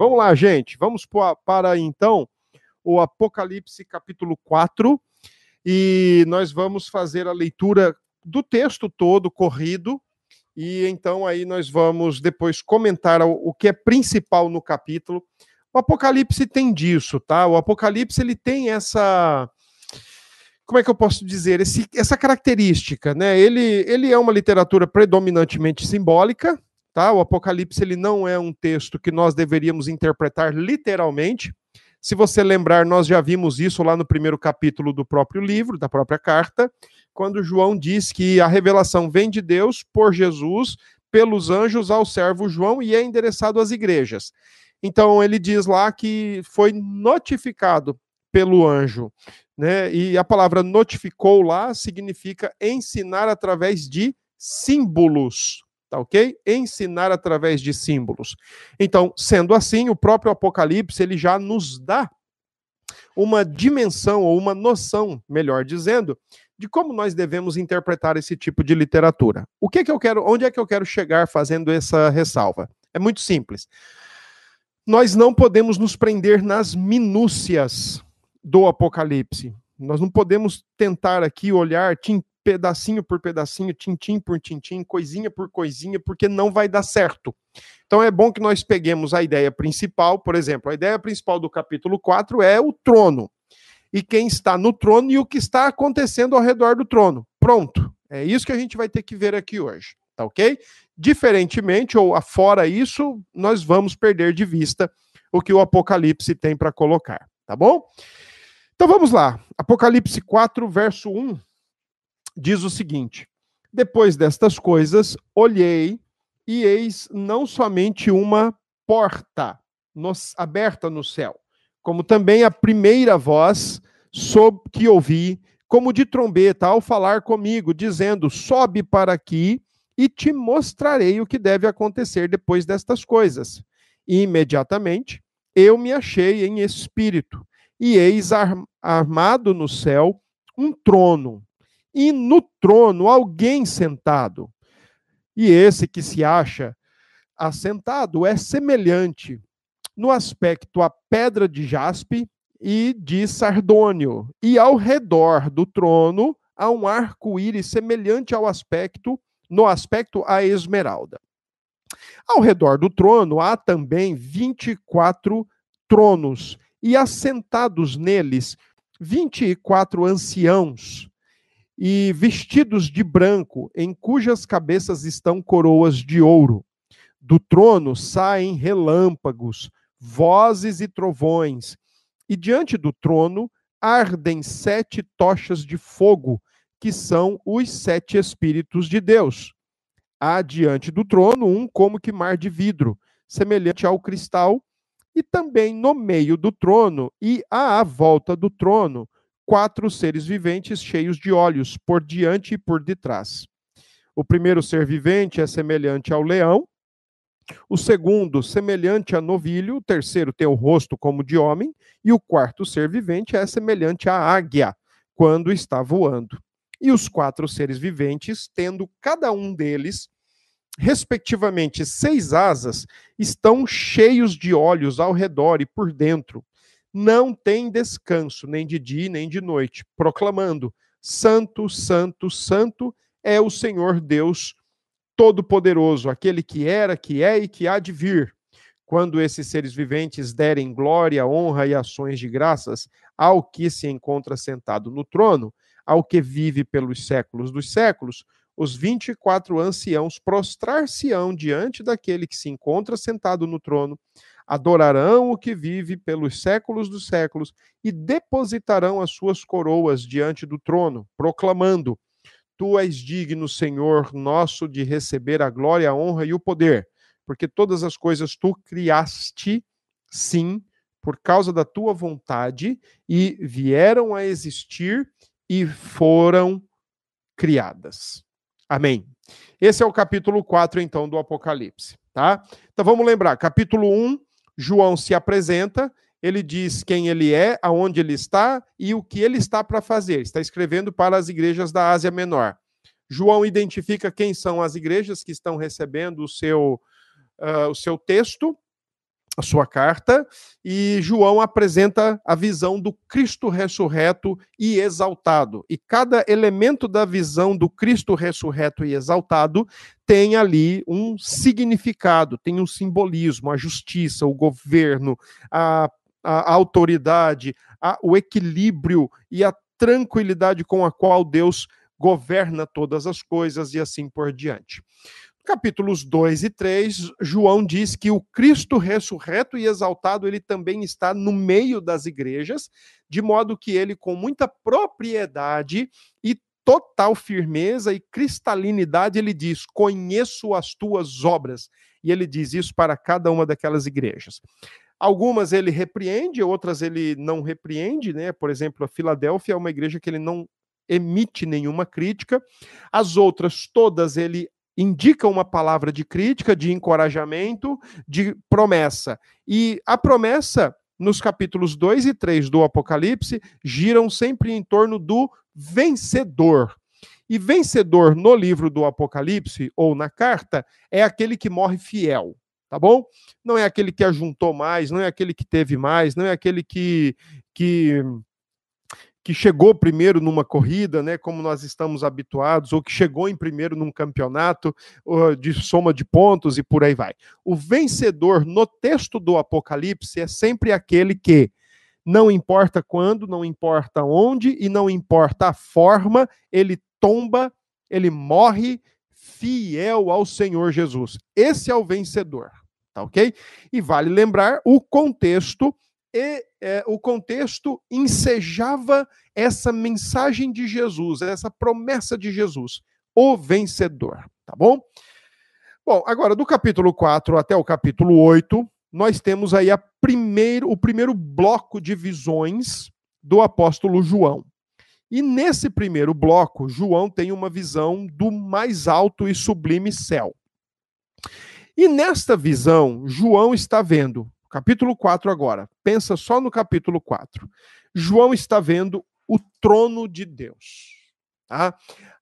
Vamos lá, gente. Vamos para então o Apocalipse capítulo 4 e nós vamos fazer a leitura do texto todo corrido e então aí nós vamos depois comentar o que é principal no capítulo. O Apocalipse tem disso, tá? O Apocalipse ele tem essa como é que eu posso dizer Esse, essa característica, né? Ele, ele é uma literatura predominantemente simbólica, tá? O Apocalipse ele não é um texto que nós deveríamos interpretar literalmente. Se você lembrar, nós já vimos isso lá no primeiro capítulo do próprio livro, da própria carta, quando João diz que a revelação vem de Deus por Jesus, pelos anjos ao servo João e é endereçado às igrejas. Então ele diz lá que foi notificado pelo anjo, né? E a palavra notificou lá significa ensinar através de símbolos, tá ok? Ensinar através de símbolos. Então, sendo assim, o próprio Apocalipse ele já nos dá uma dimensão ou uma noção, melhor dizendo, de como nós devemos interpretar esse tipo de literatura. O que é que eu quero, onde é que eu quero chegar fazendo essa ressalva? É muito simples. Nós não podemos nos prender nas minúcias do Apocalipse. Nós não podemos tentar aqui olhar pedacinho por pedacinho, tintim por tintim, coisinha por coisinha, porque não vai dar certo. Então é bom que nós peguemos a ideia principal, por exemplo, a ideia principal do capítulo 4 é o trono. E quem está no trono e o que está acontecendo ao redor do trono. Pronto. É isso que a gente vai ter que ver aqui hoje, tá ok? Diferentemente, ou afora isso, nós vamos perder de vista o que o Apocalipse tem para colocar, tá bom? Então vamos lá. Apocalipse 4, verso 1 diz o seguinte: Depois destas coisas, olhei e eis não somente uma porta aberta no céu, como também a primeira voz sob, que ouvi, como de trombeta, ao falar comigo, dizendo: Sobe para aqui e te mostrarei o que deve acontecer depois destas coisas. E imediatamente eu me achei em espírito, e eis armado no céu um trono, e no trono alguém sentado. E esse que se acha assentado é semelhante no aspecto à pedra de jaspe e de sardônio, e ao redor do trono há um arco-íris semelhante ao aspecto no aspecto à esmeralda. Ao redor do trono há também 24 tronos, e assentados neles 24 anciãos, e vestidos de branco, em cujas cabeças estão coroas de ouro. Do trono saem relâmpagos, vozes e trovões, e diante do trono ardem sete tochas de fogo, que são os sete Espíritos de Deus. Há diante do trono um como que mar de vidro, semelhante ao cristal, e também no meio do trono e à volta do trono quatro seres viventes cheios de olhos, por diante e por detrás. O primeiro ser vivente é semelhante ao leão, o segundo, semelhante a novilho, o terceiro tem o rosto como de homem, e o quarto ser vivente é semelhante à águia, quando está voando. E os quatro seres viventes, tendo cada um deles, respectivamente, seis asas, estão cheios de olhos ao redor e por dentro, não tem descanso, nem de dia nem de noite, proclamando: Santo, Santo, Santo é o Senhor Deus Todo-Poderoso, aquele que era, que é e que há de vir. Quando esses seres viventes derem glória, honra e ações de graças ao que se encontra sentado no trono, ao que vive pelos séculos dos séculos, os 24 anciãos prostrar-se-ão diante daquele que se encontra sentado no trono, adorarão o que vive pelos séculos dos séculos e depositarão as suas coroas diante do trono, proclamando: Tu és digno, Senhor nosso, de receber a glória, a honra e o poder, porque todas as coisas tu criaste, sim, por causa da tua vontade, e vieram a existir e foram criadas. Amém. Esse é o capítulo 4, então, do Apocalipse, tá? Então vamos lembrar, capítulo 1, João se apresenta, ele diz quem ele é, aonde ele está e o que ele está para fazer. Está escrevendo para as igrejas da Ásia Menor. João identifica quem são as igrejas que estão recebendo o seu, uh, o seu texto. A sua carta, e João apresenta a visão do Cristo ressurreto e exaltado. E cada elemento da visão do Cristo ressurreto e exaltado tem ali um significado, tem um simbolismo, a justiça, o governo, a, a autoridade, a, o equilíbrio e a tranquilidade com a qual Deus governa todas as coisas e assim por diante capítulos 2 e 3, João diz que o Cristo ressurreto e exaltado, ele também está no meio das igrejas, de modo que ele, com muita propriedade e total firmeza e cristalinidade, ele diz: Conheço as tuas obras. E ele diz isso para cada uma daquelas igrejas. Algumas ele repreende, outras ele não repreende, né? Por exemplo, a Filadélfia é uma igreja que ele não emite nenhuma crítica. As outras todas ele indica uma palavra de crítica, de encorajamento, de promessa. E a promessa, nos capítulos 2 e 3 do Apocalipse, giram sempre em torno do vencedor. E vencedor no livro do Apocalipse, ou na carta, é aquele que morre fiel tá bom? Não é aquele que ajuntou mais, não é aquele que teve mais, não é aquele que, que que chegou primeiro numa corrida, né, como nós estamos habituados, ou que chegou em primeiro num campeonato de soma de pontos e por aí vai. O vencedor no texto do Apocalipse é sempre aquele que não importa quando, não importa onde e não importa a forma, ele tomba, ele morre fiel ao Senhor Jesus. Esse é o vencedor, tá OK? E vale lembrar o contexto e é, o contexto ensejava essa mensagem de Jesus, essa promessa de Jesus, o vencedor, tá bom? Bom, agora do capítulo 4 até o capítulo 8, nós temos aí primeiro, o primeiro bloco de visões do apóstolo João. E nesse primeiro bloco, João tem uma visão do mais alto e sublime céu. E nesta visão, João está vendo Capítulo 4 agora. Pensa só no capítulo 4. João está vendo o trono de Deus. Tá?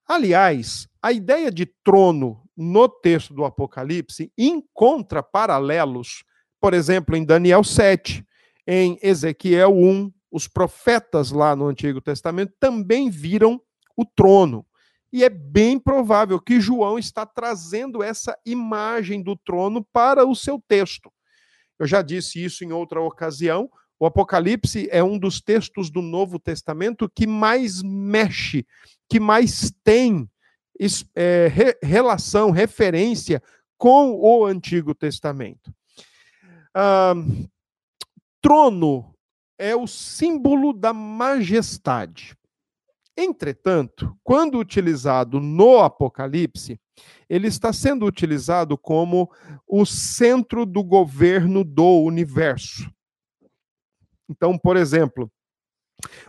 Aliás, a ideia de trono no texto do Apocalipse encontra paralelos, por exemplo, em Daniel 7, em Ezequiel 1, os profetas lá no Antigo Testamento também viram o trono. E é bem provável que João está trazendo essa imagem do trono para o seu texto. Eu já disse isso em outra ocasião. O Apocalipse é um dos textos do Novo Testamento que mais mexe, que mais tem é, re, relação, referência com o Antigo Testamento. Ah, trono é o símbolo da majestade. Entretanto, quando utilizado no Apocalipse, ele está sendo utilizado como o centro do governo do universo. Então, por exemplo,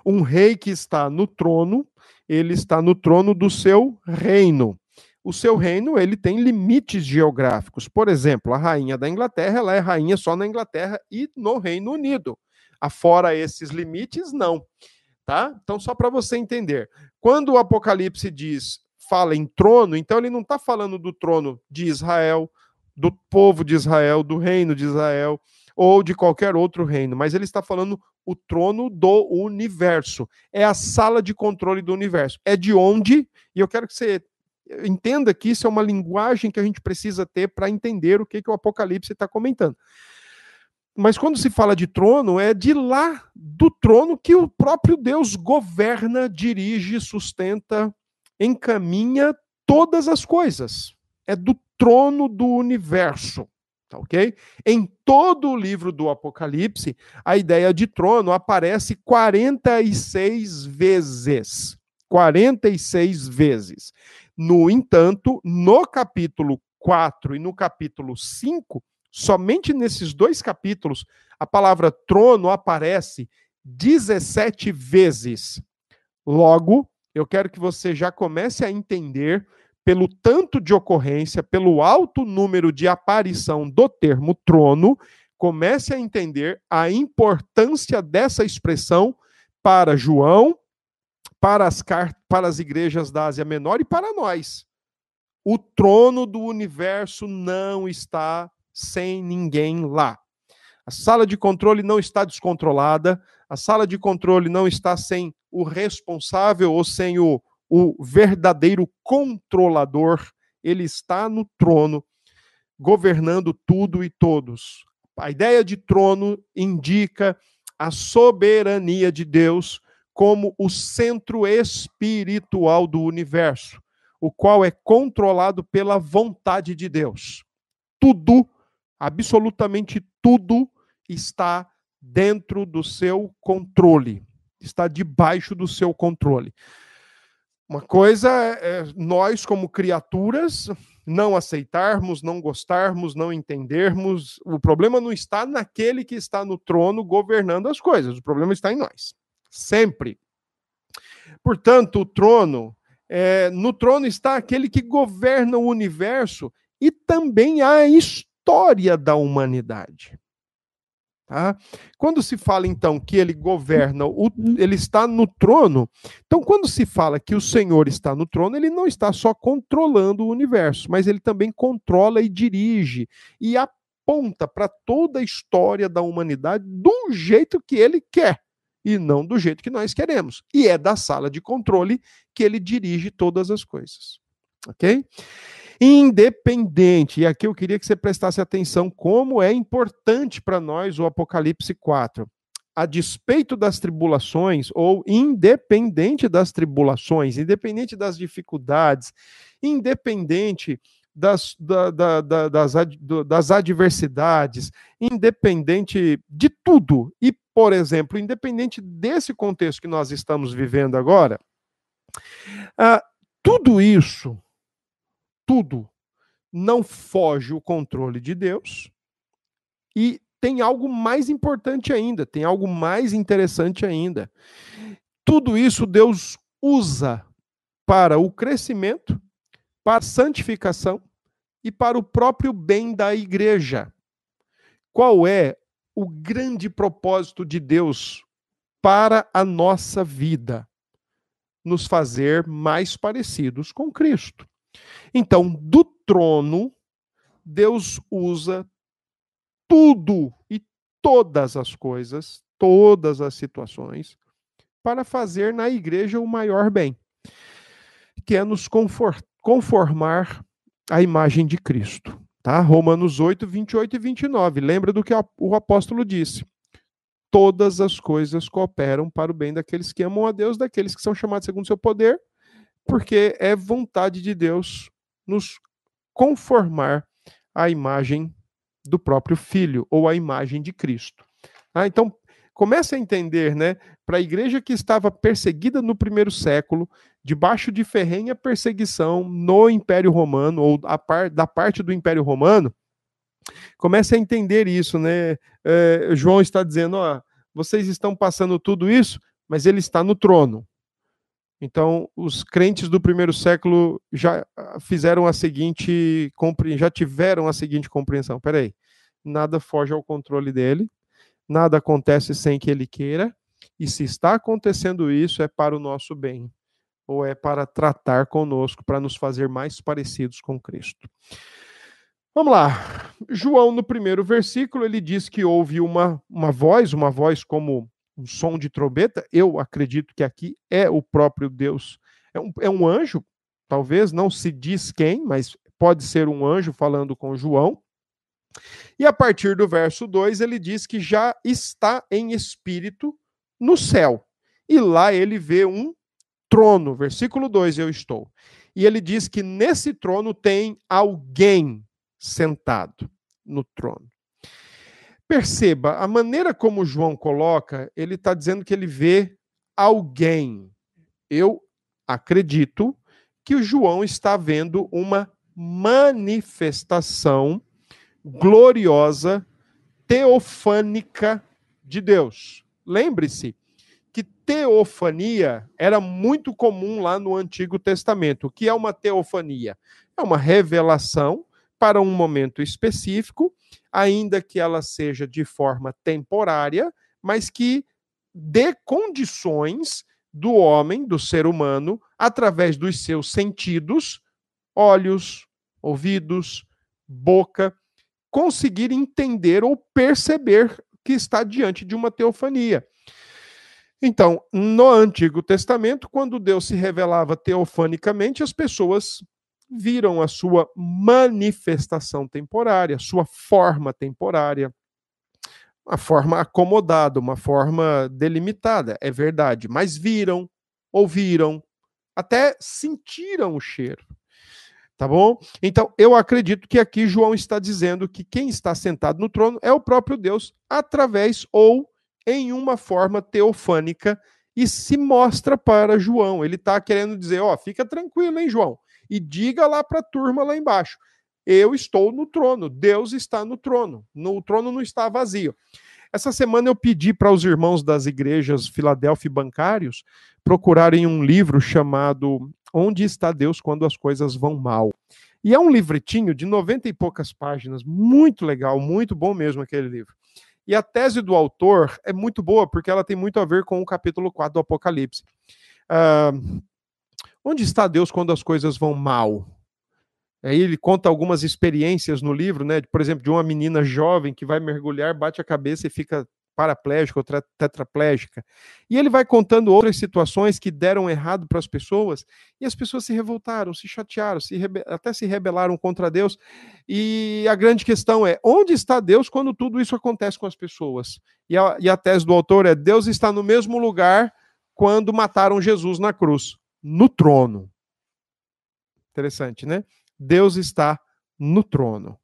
um rei que está no trono, ele está no trono do seu reino. O seu reino, ele tem limites geográficos. Por exemplo, a rainha da Inglaterra, ela é rainha só na Inglaterra e no Reino Unido. Afora esses limites, não tá? Então, só para você entender, quando o Apocalipse diz, fala em trono, então ele não está falando do trono de Israel, do povo de Israel, do reino de Israel, ou de qualquer outro reino, mas ele está falando o trono do universo. É a sala de controle do universo. É de onde, e eu quero que você entenda que isso é uma linguagem que a gente precisa ter para entender o que, que o Apocalipse está comentando. Mas quando se fala de trono, é de lá do trono que o próprio Deus governa, dirige, sustenta, encaminha todas as coisas. É do trono do universo. Tá ok? Em todo o livro do Apocalipse, a ideia de trono aparece 46 vezes. 46 vezes. No entanto, no capítulo 4 e no capítulo 5, Somente nesses dois capítulos, a palavra trono aparece 17 vezes. Logo, eu quero que você já comece a entender, pelo tanto de ocorrência, pelo alto número de aparição do termo trono, comece a entender a importância dessa expressão para João, para as, para as igrejas da Ásia Menor e para nós. O trono do universo não está sem ninguém lá. A sala de controle não está descontrolada, a sala de controle não está sem o responsável ou sem o, o verdadeiro controlador. Ele está no trono, governando tudo e todos. A ideia de trono indica a soberania de Deus como o centro espiritual do universo, o qual é controlado pela vontade de Deus. Tudo, absolutamente tudo, está dentro do seu controle, está debaixo do seu controle. Uma coisa é, é nós, como criaturas, não aceitarmos, não gostarmos, não entendermos. O problema não está naquele que está no trono governando as coisas, o problema está em nós sempre. Portanto, o trono, é, no trono está aquele que governa o universo e também a história da humanidade. Tá? Quando se fala então que ele governa, o, ele está no trono, então quando se fala que o Senhor está no trono, ele não está só controlando o universo, mas ele também controla e dirige e aponta para toda a história da humanidade do jeito que ele quer e não do jeito que nós queremos. E é da sala de controle que ele dirige todas as coisas. Ok? Independente, e aqui eu queria que você prestasse atenção como é importante para nós o Apocalipse 4. A despeito das tribulações, ou independente das tribulações, independente das dificuldades, independente das, da, da, da, das, das adversidades, independente de tudo, e por exemplo, independente desse contexto que nós estamos vivendo agora, ah, tudo isso, tudo, não foge o controle de Deus e tem algo mais importante ainda, tem algo mais interessante ainda. Tudo isso Deus usa para o crescimento, para a santificação e para o próprio bem da igreja. Qual é o grande propósito de Deus para a nossa vida, nos fazer mais parecidos com Cristo. Então, do trono, Deus usa tudo e todas as coisas, todas as situações, para fazer na igreja o maior bem, que é nos conformar à imagem de Cristo. Tá? Romanos 8, 28 e 29. Lembra do que o apóstolo disse. Todas as coisas cooperam para o bem daqueles que amam a Deus, daqueles que são chamados segundo o seu poder, porque é vontade de Deus nos conformar à imagem do próprio Filho, ou à imagem de Cristo. Ah, então, comece a entender, né? Para a igreja que estava perseguida no primeiro século, debaixo de ferrenha perseguição no Império Romano, ou par, da parte do Império Romano, comece a entender isso, né? É, João está dizendo: ó, vocês estão passando tudo isso, mas ele está no trono. Então, os crentes do primeiro século já fizeram a seguinte, já tiveram a seguinte compreensão: peraí, nada foge ao controle dele, nada acontece sem que ele queira, e se está acontecendo isso, é para o nosso bem ou é para tratar conosco, para nos fazer mais parecidos com Cristo? Vamos lá. João, no primeiro versículo, ele diz que houve uma, uma voz, uma voz como um som de trombeta. Eu acredito que aqui é o próprio Deus. É um, é um anjo, talvez, não se diz quem, mas pode ser um anjo falando com João. E a partir do verso 2, ele diz que já está em espírito no céu. E lá ele vê um trono, versículo 2, eu estou. E ele diz que nesse trono tem alguém sentado no trono. Perceba, a maneira como João coloca, ele está dizendo que ele vê alguém. Eu acredito que o João está vendo uma manifestação gloriosa, teofânica de Deus. Lembre-se, que teofania era muito comum lá no Antigo Testamento. O que é uma teofania? É uma revelação para um momento específico, ainda que ela seja de forma temporária, mas que dê condições do homem, do ser humano, através dos seus sentidos, olhos, ouvidos, boca, conseguir entender ou perceber que está diante de uma teofania. Então, no Antigo Testamento, quando Deus se revelava teofanicamente, as pessoas viram a sua manifestação temporária, sua forma temporária, uma forma acomodada, uma forma delimitada, é verdade, mas viram, ouviram, até sentiram o cheiro. Tá bom? Então, eu acredito que aqui João está dizendo que quem está sentado no trono é o próprio Deus, através ou em uma forma teofânica, e se mostra para João. Ele está querendo dizer: ó, fica tranquilo, hein, João? E diga lá para a turma lá embaixo: eu estou no trono, Deus está no trono, no, o trono não está vazio. Essa semana eu pedi para os irmãos das igrejas Filadélfia bancários procurarem um livro chamado Onde está Deus quando as coisas vão mal? E é um livretinho de 90 e poucas páginas, muito legal, muito bom mesmo aquele livro. E a tese do autor é muito boa, porque ela tem muito a ver com o capítulo 4 do Apocalipse. Uh, onde está Deus quando as coisas vão mal? Aí ele conta algumas experiências no livro, né? Por exemplo, de uma menina jovem que vai mergulhar, bate a cabeça e fica paraplégica ou tetraplégica. E ele vai contando outras situações que deram errado para as pessoas, e as pessoas se revoltaram, se chatearam, se até se rebelaram contra Deus. E a grande questão é: onde está Deus quando tudo isso acontece com as pessoas? E a, e a tese do autor é: Deus está no mesmo lugar quando mataram Jesus na cruz no trono. Interessante, né? Deus está no trono.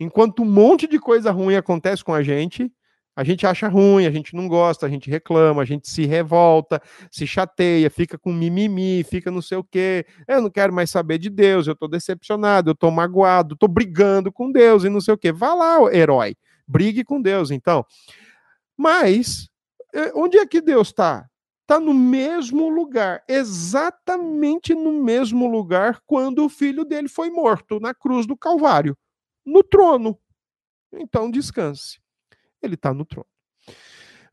Enquanto um monte de coisa ruim acontece com a gente, a gente acha ruim, a gente não gosta, a gente reclama, a gente se revolta, se chateia, fica com mimimi, fica não sei o quê. Eu não quero mais saber de Deus, eu estou decepcionado, eu estou magoado, estou brigando com Deus e não sei o quê. Vá lá, herói, brigue com Deus, então. Mas, eh, onde é que Deus está? Está no mesmo lugar, exatamente no mesmo lugar quando o filho dele foi morto na cruz do Calvário, no trono. Então descanse. Ele está no trono.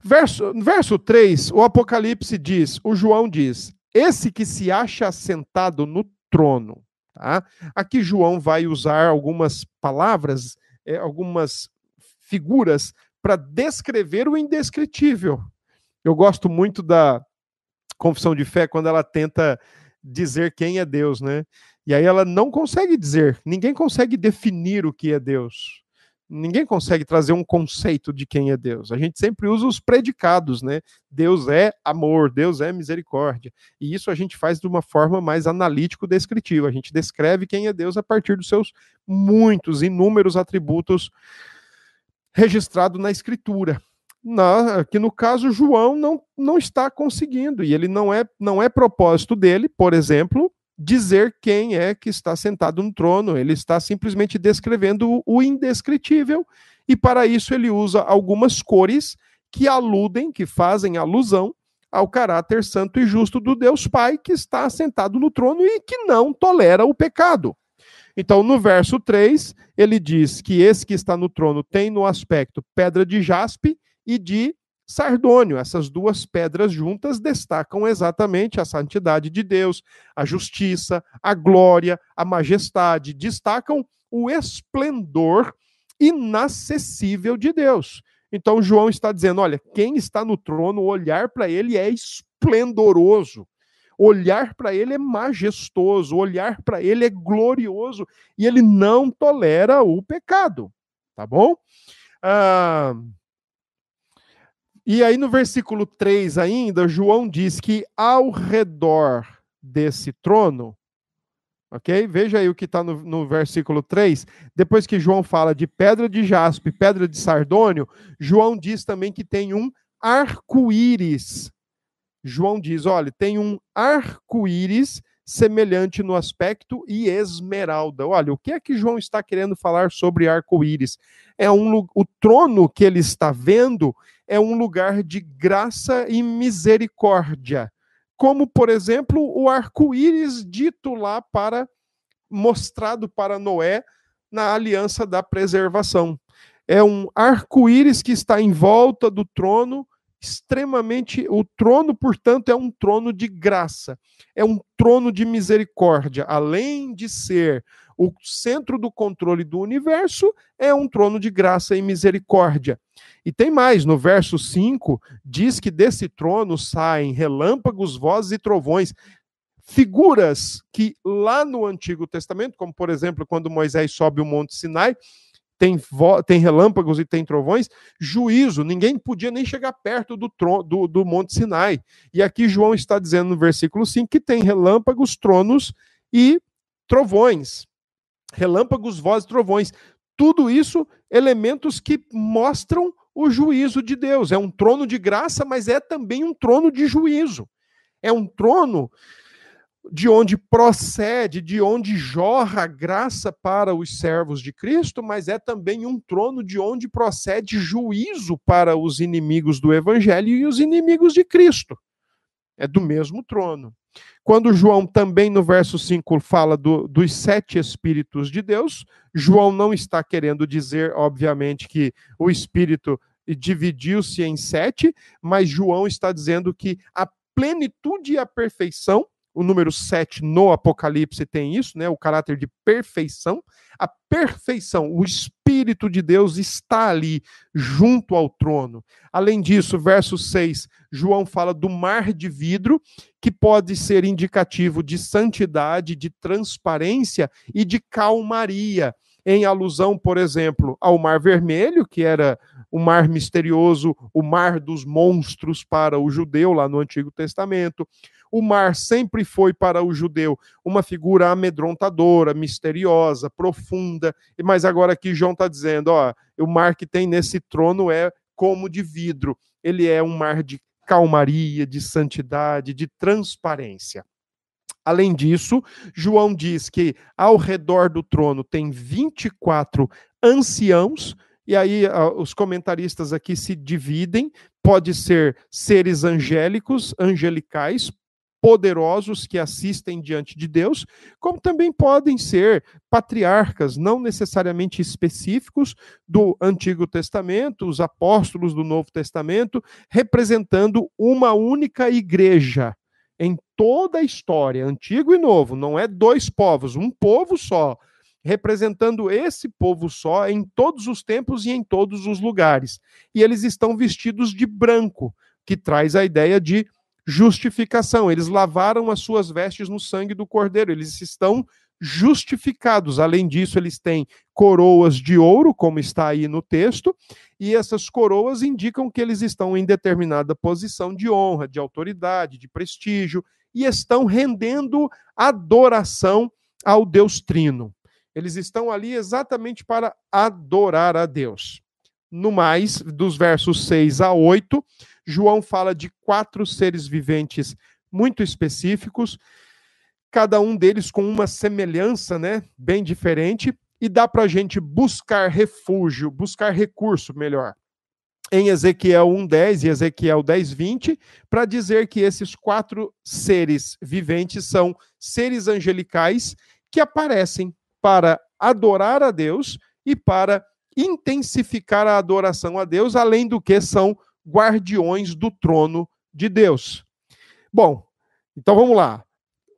Verso, verso 3, o Apocalipse diz, o João diz: esse que se acha sentado no trono. Tá? Aqui João vai usar algumas palavras, é, algumas figuras para descrever o indescritível. Eu gosto muito da confissão de fé quando ela tenta dizer quem é Deus, né? E aí ela não consegue dizer, ninguém consegue definir o que é Deus. Ninguém consegue trazer um conceito de quem é Deus. A gente sempre usa os predicados, né? Deus é amor, Deus é misericórdia. E isso a gente faz de uma forma mais analítico-descritiva. A gente descreve quem é Deus a partir dos seus muitos, inúmeros atributos registrados na Escritura na, que no caso João não, não está conseguindo, e ele não é, não é propósito dele, por exemplo, dizer quem é que está sentado no trono, ele está simplesmente descrevendo o indescritível, e para isso ele usa algumas cores que aludem, que fazem alusão ao caráter santo e justo do Deus Pai que está sentado no trono e que não tolera o pecado. Então, no verso 3, ele diz que esse que está no trono tem no aspecto pedra de jaspe e de sardônio. Essas duas pedras juntas destacam exatamente a santidade de Deus, a justiça, a glória, a majestade, destacam o esplendor inacessível de Deus. Então João está dizendo, olha, quem está no trono, olhar para ele é esplendoroso. Olhar para ele é majestoso, olhar para ele é glorioso e ele não tolera o pecado, tá bom? Ah, e aí no versículo 3 ainda, João diz que ao redor desse trono, ok? Veja aí o que está no, no, versículo 3. Depois que João fala de pedra de jaspe, pedra de sardônio, João diz também que tem um arco-íris. João diz: olha, tem um arco-íris semelhante no aspecto e esmeralda. Olha, o que é que João está querendo falar sobre arco-íris? É um o trono que ele está vendo é um lugar de graça e misericórdia, como por exemplo o arco-íris dito lá para mostrado para Noé na aliança da preservação. É um arco-íris que está em volta do trono extremamente. O trono, portanto, é um trono de graça, é um trono de misericórdia. Além de ser O centro do controle do universo é um trono de graça e misericórdia. E tem mais, no verso 5, diz que desse trono saem relâmpagos, vozes e trovões. Figuras que lá no Antigo Testamento, como por exemplo, quando Moisés sobe o Monte Sinai, tem, tem relâmpagos e tem trovões, juízo, ninguém podia nem chegar perto do, do, do Monte Sinai. E aqui João está dizendo no versículo 5 que tem relâmpagos, tronos e trovões. Relâmpagos, vozes, trovões. Tudo isso elementos que mostram o juízo de Deus. É um trono de graça, mas é também um trono de juízo. É um trono de onde procede, de onde jorra a graça para os servos de Cristo, mas é também um trono de onde procede juízo para os inimigos do Evangelho e os inimigos de Cristo. É do mesmo trono. Quando João também no verso 5 fala do, dos sete Espíritos de Deus, João não está querendo dizer, obviamente, que o Espírito dividiu-se em sete, mas João está dizendo que a plenitude e a perfeição o número 7 no Apocalipse tem isso, né? O caráter de perfeição. A perfeição, o Espírito de Deus está ali, junto ao trono. Além disso, verso 6, João fala do mar de vidro, que pode ser indicativo de santidade, de transparência e de calmaria, em alusão, por exemplo, ao Mar Vermelho, que era o mar misterioso, o mar dos monstros para o judeu lá no Antigo Testamento. O mar sempre foi para o judeu uma figura amedrontadora, misteriosa, profunda, mas agora aqui João está dizendo: ó, o mar que tem nesse trono é como de vidro, ele é um mar de calmaria, de santidade, de transparência. Além disso, João diz que ao redor do trono tem 24 anciãos, e aí os comentaristas aqui se dividem, pode ser seres angélicos, angelicais, poderosos que assistem diante de Deus, como também podem ser patriarcas, não necessariamente específicos do Antigo Testamento, os apóstolos do Novo Testamento, representando uma única igreja em toda a história, antigo e novo, não é dois povos, um povo só, representando esse povo só em todos os tempos e em todos os lugares. E eles estão vestidos de branco, que traz a ideia de justificação. Eles lavaram as suas vestes no sangue do Cordeiro, eles estão justificados. Além disso, eles têm coroas de ouro, como está aí no texto, e essas coroas indicam que eles estão em determinada posição de honra, de autoridade, de prestígio, e estão rendendo adoração ao Deus Trino. Eles estão ali exatamente para adorar a Deus. No mais, dos versos 6 a 8, João fala de quatro seres viventes muito específicos, cada um deles com uma semelhança né, bem diferente, e dá para a gente buscar refúgio, buscar recurso melhor. Em Ezequiel 1,10 e Ezequiel 10,20, para dizer que esses quatro seres viventes são seres angelicais que aparecem para adorar a Deus e para intensificar a adoração a Deus, além do que são guardiões do trono de Deus. Bom, então vamos lá.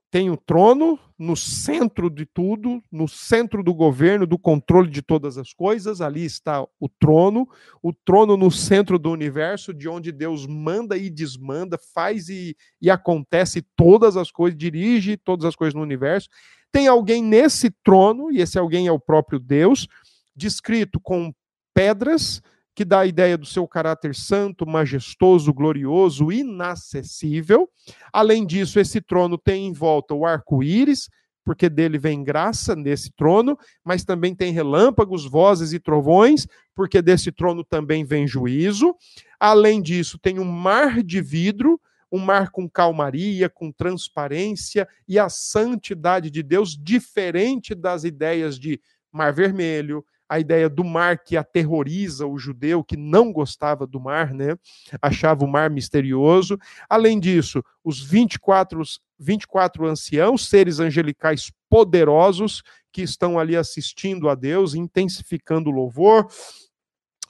Tem o trono no centro de tudo, no centro do governo, do controle de todas as coisas. Ali está o trono, o trono no centro do universo, de onde Deus manda e desmanda, faz e, e acontece todas as coisas, dirige todas as coisas no universo. Tem alguém nesse trono, e esse alguém é o próprio Deus, descrito com pedras, que dá a ideia do seu caráter santo, majestoso, glorioso, inacessível. Além disso, esse trono tem em volta o arco-íris, porque dele vem graça nesse trono, mas também tem relâmpagos, vozes e trovões, porque desse trono também vem juízo. Além disso, tem um mar de vidro, um mar com calmaria, com transparência e a santidade de Deus, diferente das ideias de mar vermelho, a ideia do mar que aterroriza o judeu que não gostava do mar, né? Achava o mar misterioso. Além disso, os 24, 24 anciãos, seres angelicais poderosos que estão ali assistindo a Deus, intensificando o louvor.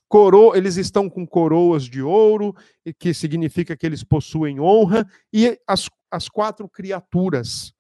Coro, eles estão com coroas de ouro, que significa que eles possuem honra, e as, as quatro criaturas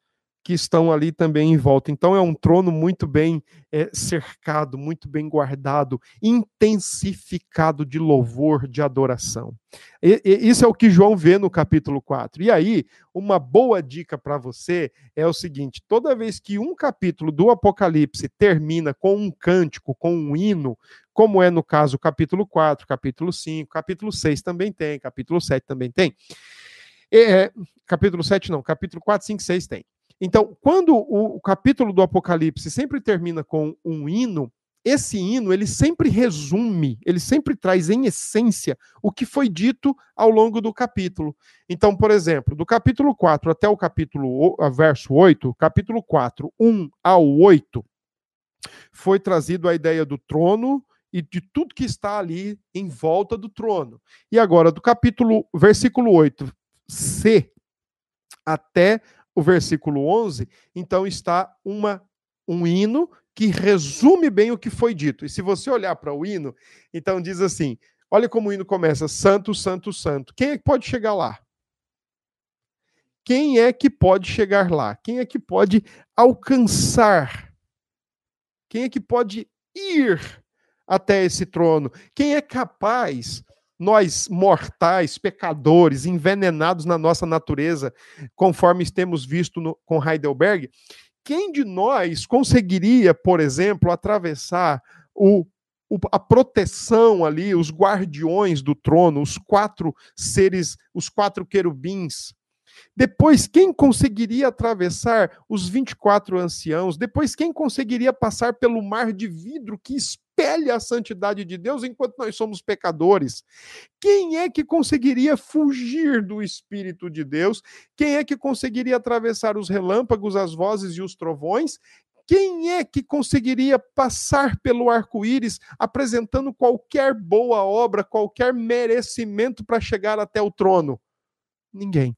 que estão ali também em volta. Então é um trono muito bem é, cercado, muito bem guardado, intensificado de louvor, de adoração. E, e, isso é o que João vê no capítulo 4. E aí, uma boa dica para você é o seguinte: toda vez que um capítulo do Apocalipse termina com um cântico, com um hino, como é no caso capítulo 4, capítulo 5, capítulo 6 também tem, capítulo 7 também tem. É, capítulo 7 não, capítulo 4, 5, 6 tem. Então, quando o, capítulo do Apocalipse sempre termina com um hino, esse hino ele sempre resume, ele sempre traz em essência o que foi dito ao longo do capítulo. Então, por exemplo, do capítulo 4 até o capítulo verso 8, capítulo 4, 1 ao 8, foi trazido a ideia do trono e de tudo que está ali em volta do trono. E agora do capítulo versículo 8 C até o versículo 11, então está uma, um hino que resume bem o que foi dito. E se você olhar para o hino, então diz assim: olha como o hino começa: Santo, Santo, Santo. Quem é que pode chegar lá? Quem é que pode chegar lá? Quem é que pode alcançar? Quem é que pode ir até esse trono? Quem é capaz nós mortais, pecadores, envenenados na nossa natureza, conforme temos visto no, com Heidelberg, quem de nós conseguiria, por exemplo, atravessar o, o, a proteção ali, os guardiões do trono, os quatro seres, os quatro querubins? Depois, quem conseguiria atravessar os 24 anciãos? Depois, quem conseguiria passar pelo mar de vidro que espelha a santidade de Deus enquanto nós somos pecadores? Quem é que conseguiria fugir do Espírito de Deus? Quem é que conseguiria atravessar os relâmpagos, as vozes e os trovões? Quem é que conseguiria passar pelo arco-íris apresentando qualquer boa obra, qualquer merecimento para chegar até o trono? Ninguém.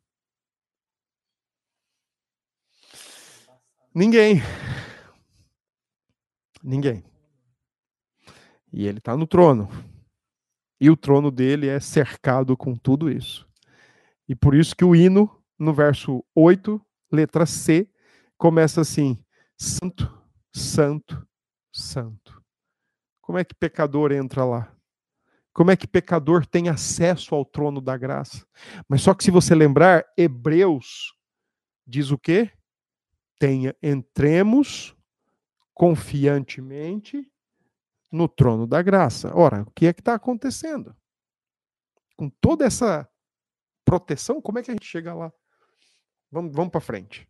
Ninguém. Ninguém. E ele está no trono. E o trono dele é cercado com tudo isso. E por isso que o hino, no verso 8, letra C, começa assim: Santo, Santo, Santo. Como é que pecador entra lá? Como é que pecador tem acesso ao trono da graça? Mas só que se você lembrar, Hebreus diz o quê? Tenha, entremos confiantemente no trono da graça. Ora, o que é que está acontecendo? Com toda essa proteção, como é que a gente chega lá? Vamos, vamos para frente.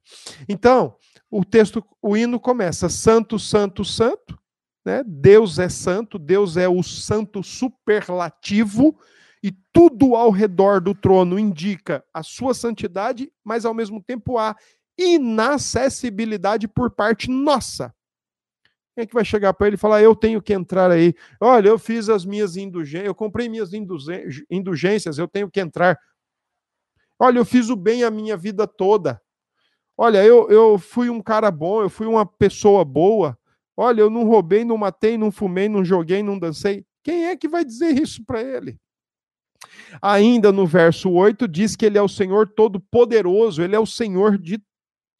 Então, o texto, o hino começa: Santo, Santo, Santo. Né? Deus é santo, Deus é o santo superlativo, e tudo ao redor do trono indica a sua santidade, mas ao mesmo tempo a inacessibilidade por parte nossa. Quem é que vai chegar para ele e falar, eu tenho que entrar aí? Olha, eu fiz as minhas indulgências, eu comprei minhas indulgências, eu tenho que entrar. Olha, eu fiz o bem a minha vida toda. Olha, eu, eu fui um cara bom, eu fui uma pessoa boa. Olha, eu não roubei, não matei, não fumei, não joguei, não dancei. Quem é que vai dizer isso para ele? Ainda no verso 8 diz que ele é o Senhor todo-poderoso, ele é o Senhor de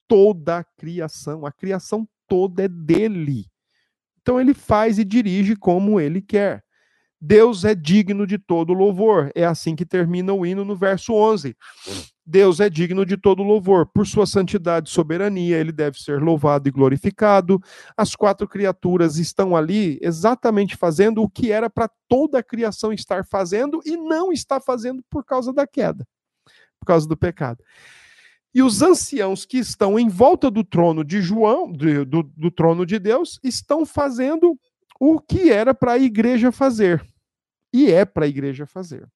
toda a criação. A criação toda é dele. Então ele faz e dirige como ele quer. Deus é digno de todo louvor. É assim que termina o hino no verso 11. Deus é digno de todo louvor. Por sua santidade e soberania, ele deve ser louvado e glorificado. As quatro criaturas estão ali exatamente fazendo o que era para toda a criação estar fazendo e não está fazendo por causa da queda, por causa do pecado. E os anciãos que estão em volta do trono de João, do, do, do trono de Deus, estão fazendo o que era para a igreja fazer. E é para a igreja fazer.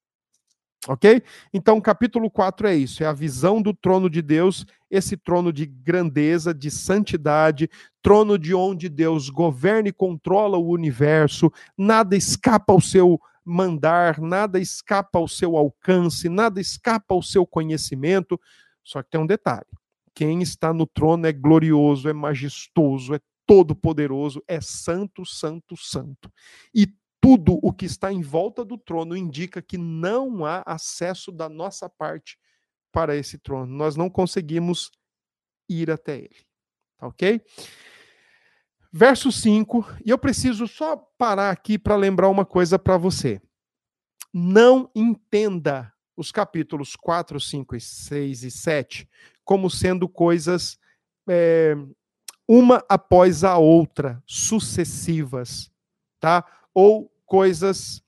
Ok? Então, capítulo 4 é isso: é a visão do trono de Deus, esse trono de grandeza, de santidade, trono de onde Deus governa e controla o universo, nada escapa ao seu mandar, nada escapa ao seu alcance, nada escapa ao seu conhecimento. Só que tem um detalhe: quem está no trono é glorioso, é majestoso, é todo-poderoso, é santo, santo, santo. E tudo o que está em volta do trono indica que não há acesso da nossa parte para esse trono. Nós não conseguimos ir até ele. ok? Verso 5, e eu preciso só parar aqui para lembrar uma coisa para você. Não entenda os capítulos 4, 5, 6 e 7 como sendo coisas é, uma após a outra, sucessivas, tá? Ou coisas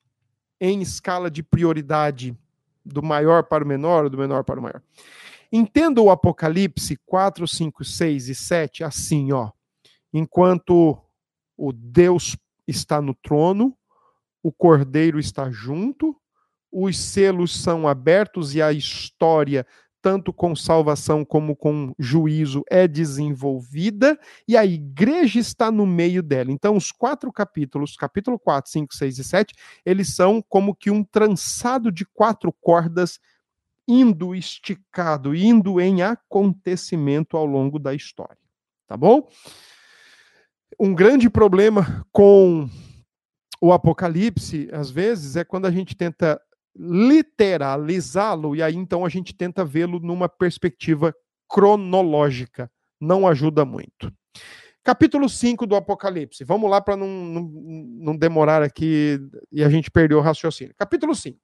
em escala de prioridade, do maior para o menor, ou do menor para o maior. Entenda o Apocalipse 4, 5, 6 e 7 assim, ó. Enquanto o Deus está no trono, o Cordeiro está junto, os selos são abertos e a história tanto com salvação como com juízo, é desenvolvida e a igreja está no meio dela. Então, os quatro capítulos, capítulo 4, 5, 6 e 7, eles são como que um trançado de quatro cordas indo esticado, indo em acontecimento ao longo da história. Tá bom? Um grande problema com o Apocalipse, às vezes, é quando a gente tenta literalizá-lo, e aí então a gente tenta vê-lo numa perspectiva cronológica. Não ajuda muito. Capítulo 5 do Apocalipse. Vamos lá para não, não, não, demorar aqui e a gente perdeu o raciocínio. Capítulo 5.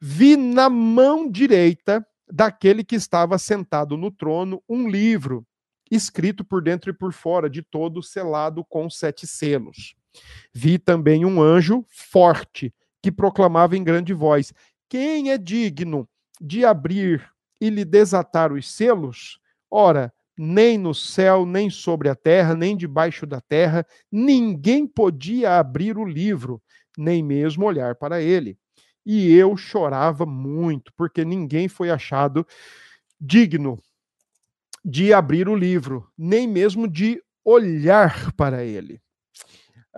Vi na mão direita daquele que estava sentado no trono um livro, escrito por dentro e por fora, de todo selado com sete selos. Vi também um anjo forte que proclamava em grande voz: Quem é digno de abrir e lhe desatar os selos? Ora, nem no céu, nem sobre a terra, nem debaixo da terra, ninguém podia abrir o livro, nem mesmo olhar para ele. E eu chorava muito, porque ninguém foi achado digno de abrir o livro, nem mesmo de olhar para ele.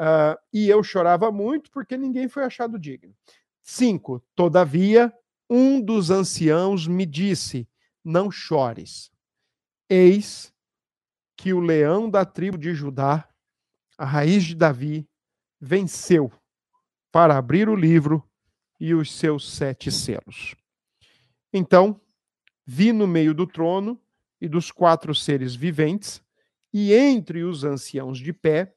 Uh, e eu chorava muito porque ninguém foi achado digno. Cinco, todavia, um dos anciãos me disse: Não chores. Eis que o leão da tribo de Judá, a raiz de Davi, venceu para abrir o livro e os seus sete selos. Então, vi no meio do trono e dos quatro seres viventes, e entre os anciãos de pé,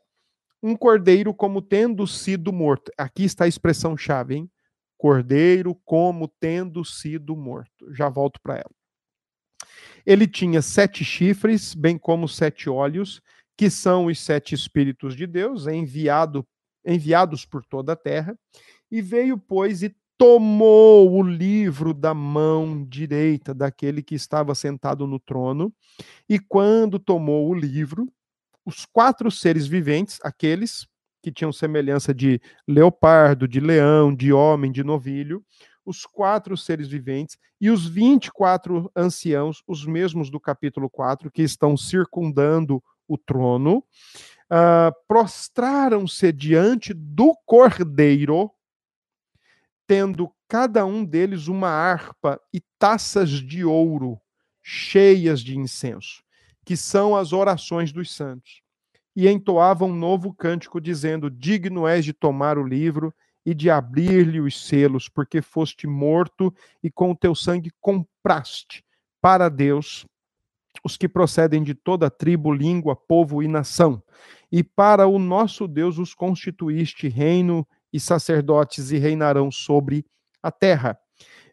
um cordeiro como tendo sido morto. Aqui está a expressão chave, hein? Cordeiro como tendo sido morto. Já volto para ela. Ele tinha sete chifres, bem como sete olhos, que são os sete Espíritos de Deus, enviado, enviados por toda a terra, e veio, pois, e tomou o livro da mão direita daquele que estava sentado no trono, e quando tomou o livro, os quatro seres viventes, aqueles que tinham semelhança de leopardo, de leão, de homem, de novilho, os quatro seres viventes e os 24 anciãos, os mesmos do capítulo 4, que estão circundando o trono, uh, prostraram-se diante do cordeiro, tendo cada um deles uma harpa e taças de ouro cheias de incenso que são as orações dos santos. E entoava um novo cântico, dizendo: Digno és de tomar o livro e de abrir-lhe os selos, porque foste morto e com o teu sangue compraste para Deus os que procedem de toda tribo, língua, povo e nação. E para o nosso Deus os constituíste reino e sacerdotes e reinarão sobre a terra.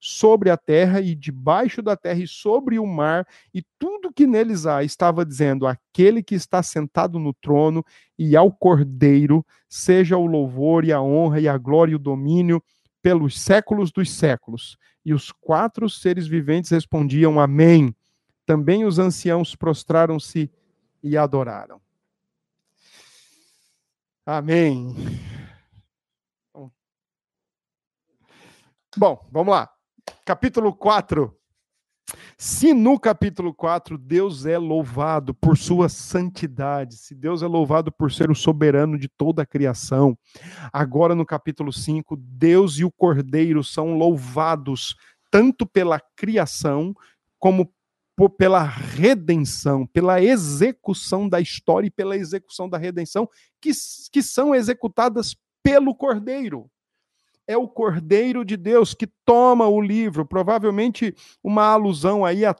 sobre a terra e debaixo da terra e sobre o mar e tudo que neles há, estava dizendo: aquele que está sentado no trono e ao Cordeiro, seja o louvor e a honra e a glória e o domínio pelos séculos dos séculos. E os quatro seres viventes respondiam: Amém. Também os anciãos prostraram-se e adoraram. Amém. Bom, vamos lá capítulo 4. Se no capítulo 4 Deus é louvado por sua santidade, se Deus é louvado por ser o soberano de toda a criação, agora no capítulo 5, Deus e o Cordeiro são louvados tanto pela criação como pela redenção, pela execução da história e pela execução da redenção, que, que são executadas pelo Cordeiro é o Cordeiro de Deus que toma o livro, provavelmente uma alusão aí a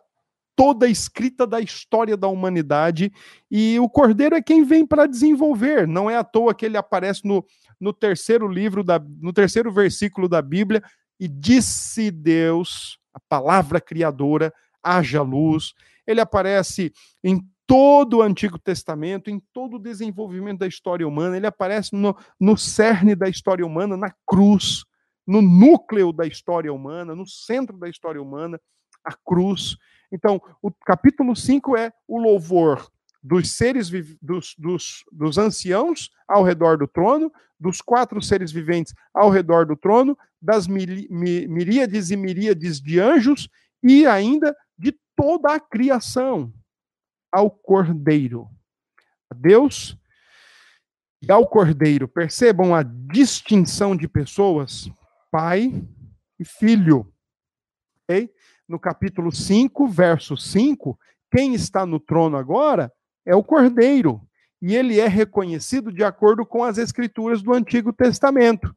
toda a escrita da história da humanidade, e o Cordeiro é quem vem para desenvolver, não é à toa que ele aparece no, no terceiro livro, da, no terceiro versículo da Bíblia, e disse Deus, a palavra criadora, haja luz. Ele aparece em todo o Antigo Testamento, em todo o desenvolvimento da história humana, ele aparece no, no cerne da história humana, na cruz, no núcleo da história humana, no centro da história humana, a cruz. Então, o capítulo 5 é o louvor dos seres dos, dos, dos anciãos ao redor do trono, dos quatro seres viventes ao redor do trono, das miríades e miríades de anjos e ainda de toda a criação ao Cordeiro. A Deus e ao Cordeiro. Percebam a distinção de pessoas, pai e filho. Okay? No capítulo 5, verso 5, quem está no trono agora é o Cordeiro. E ele é reconhecido de acordo com as escrituras do Antigo Testamento.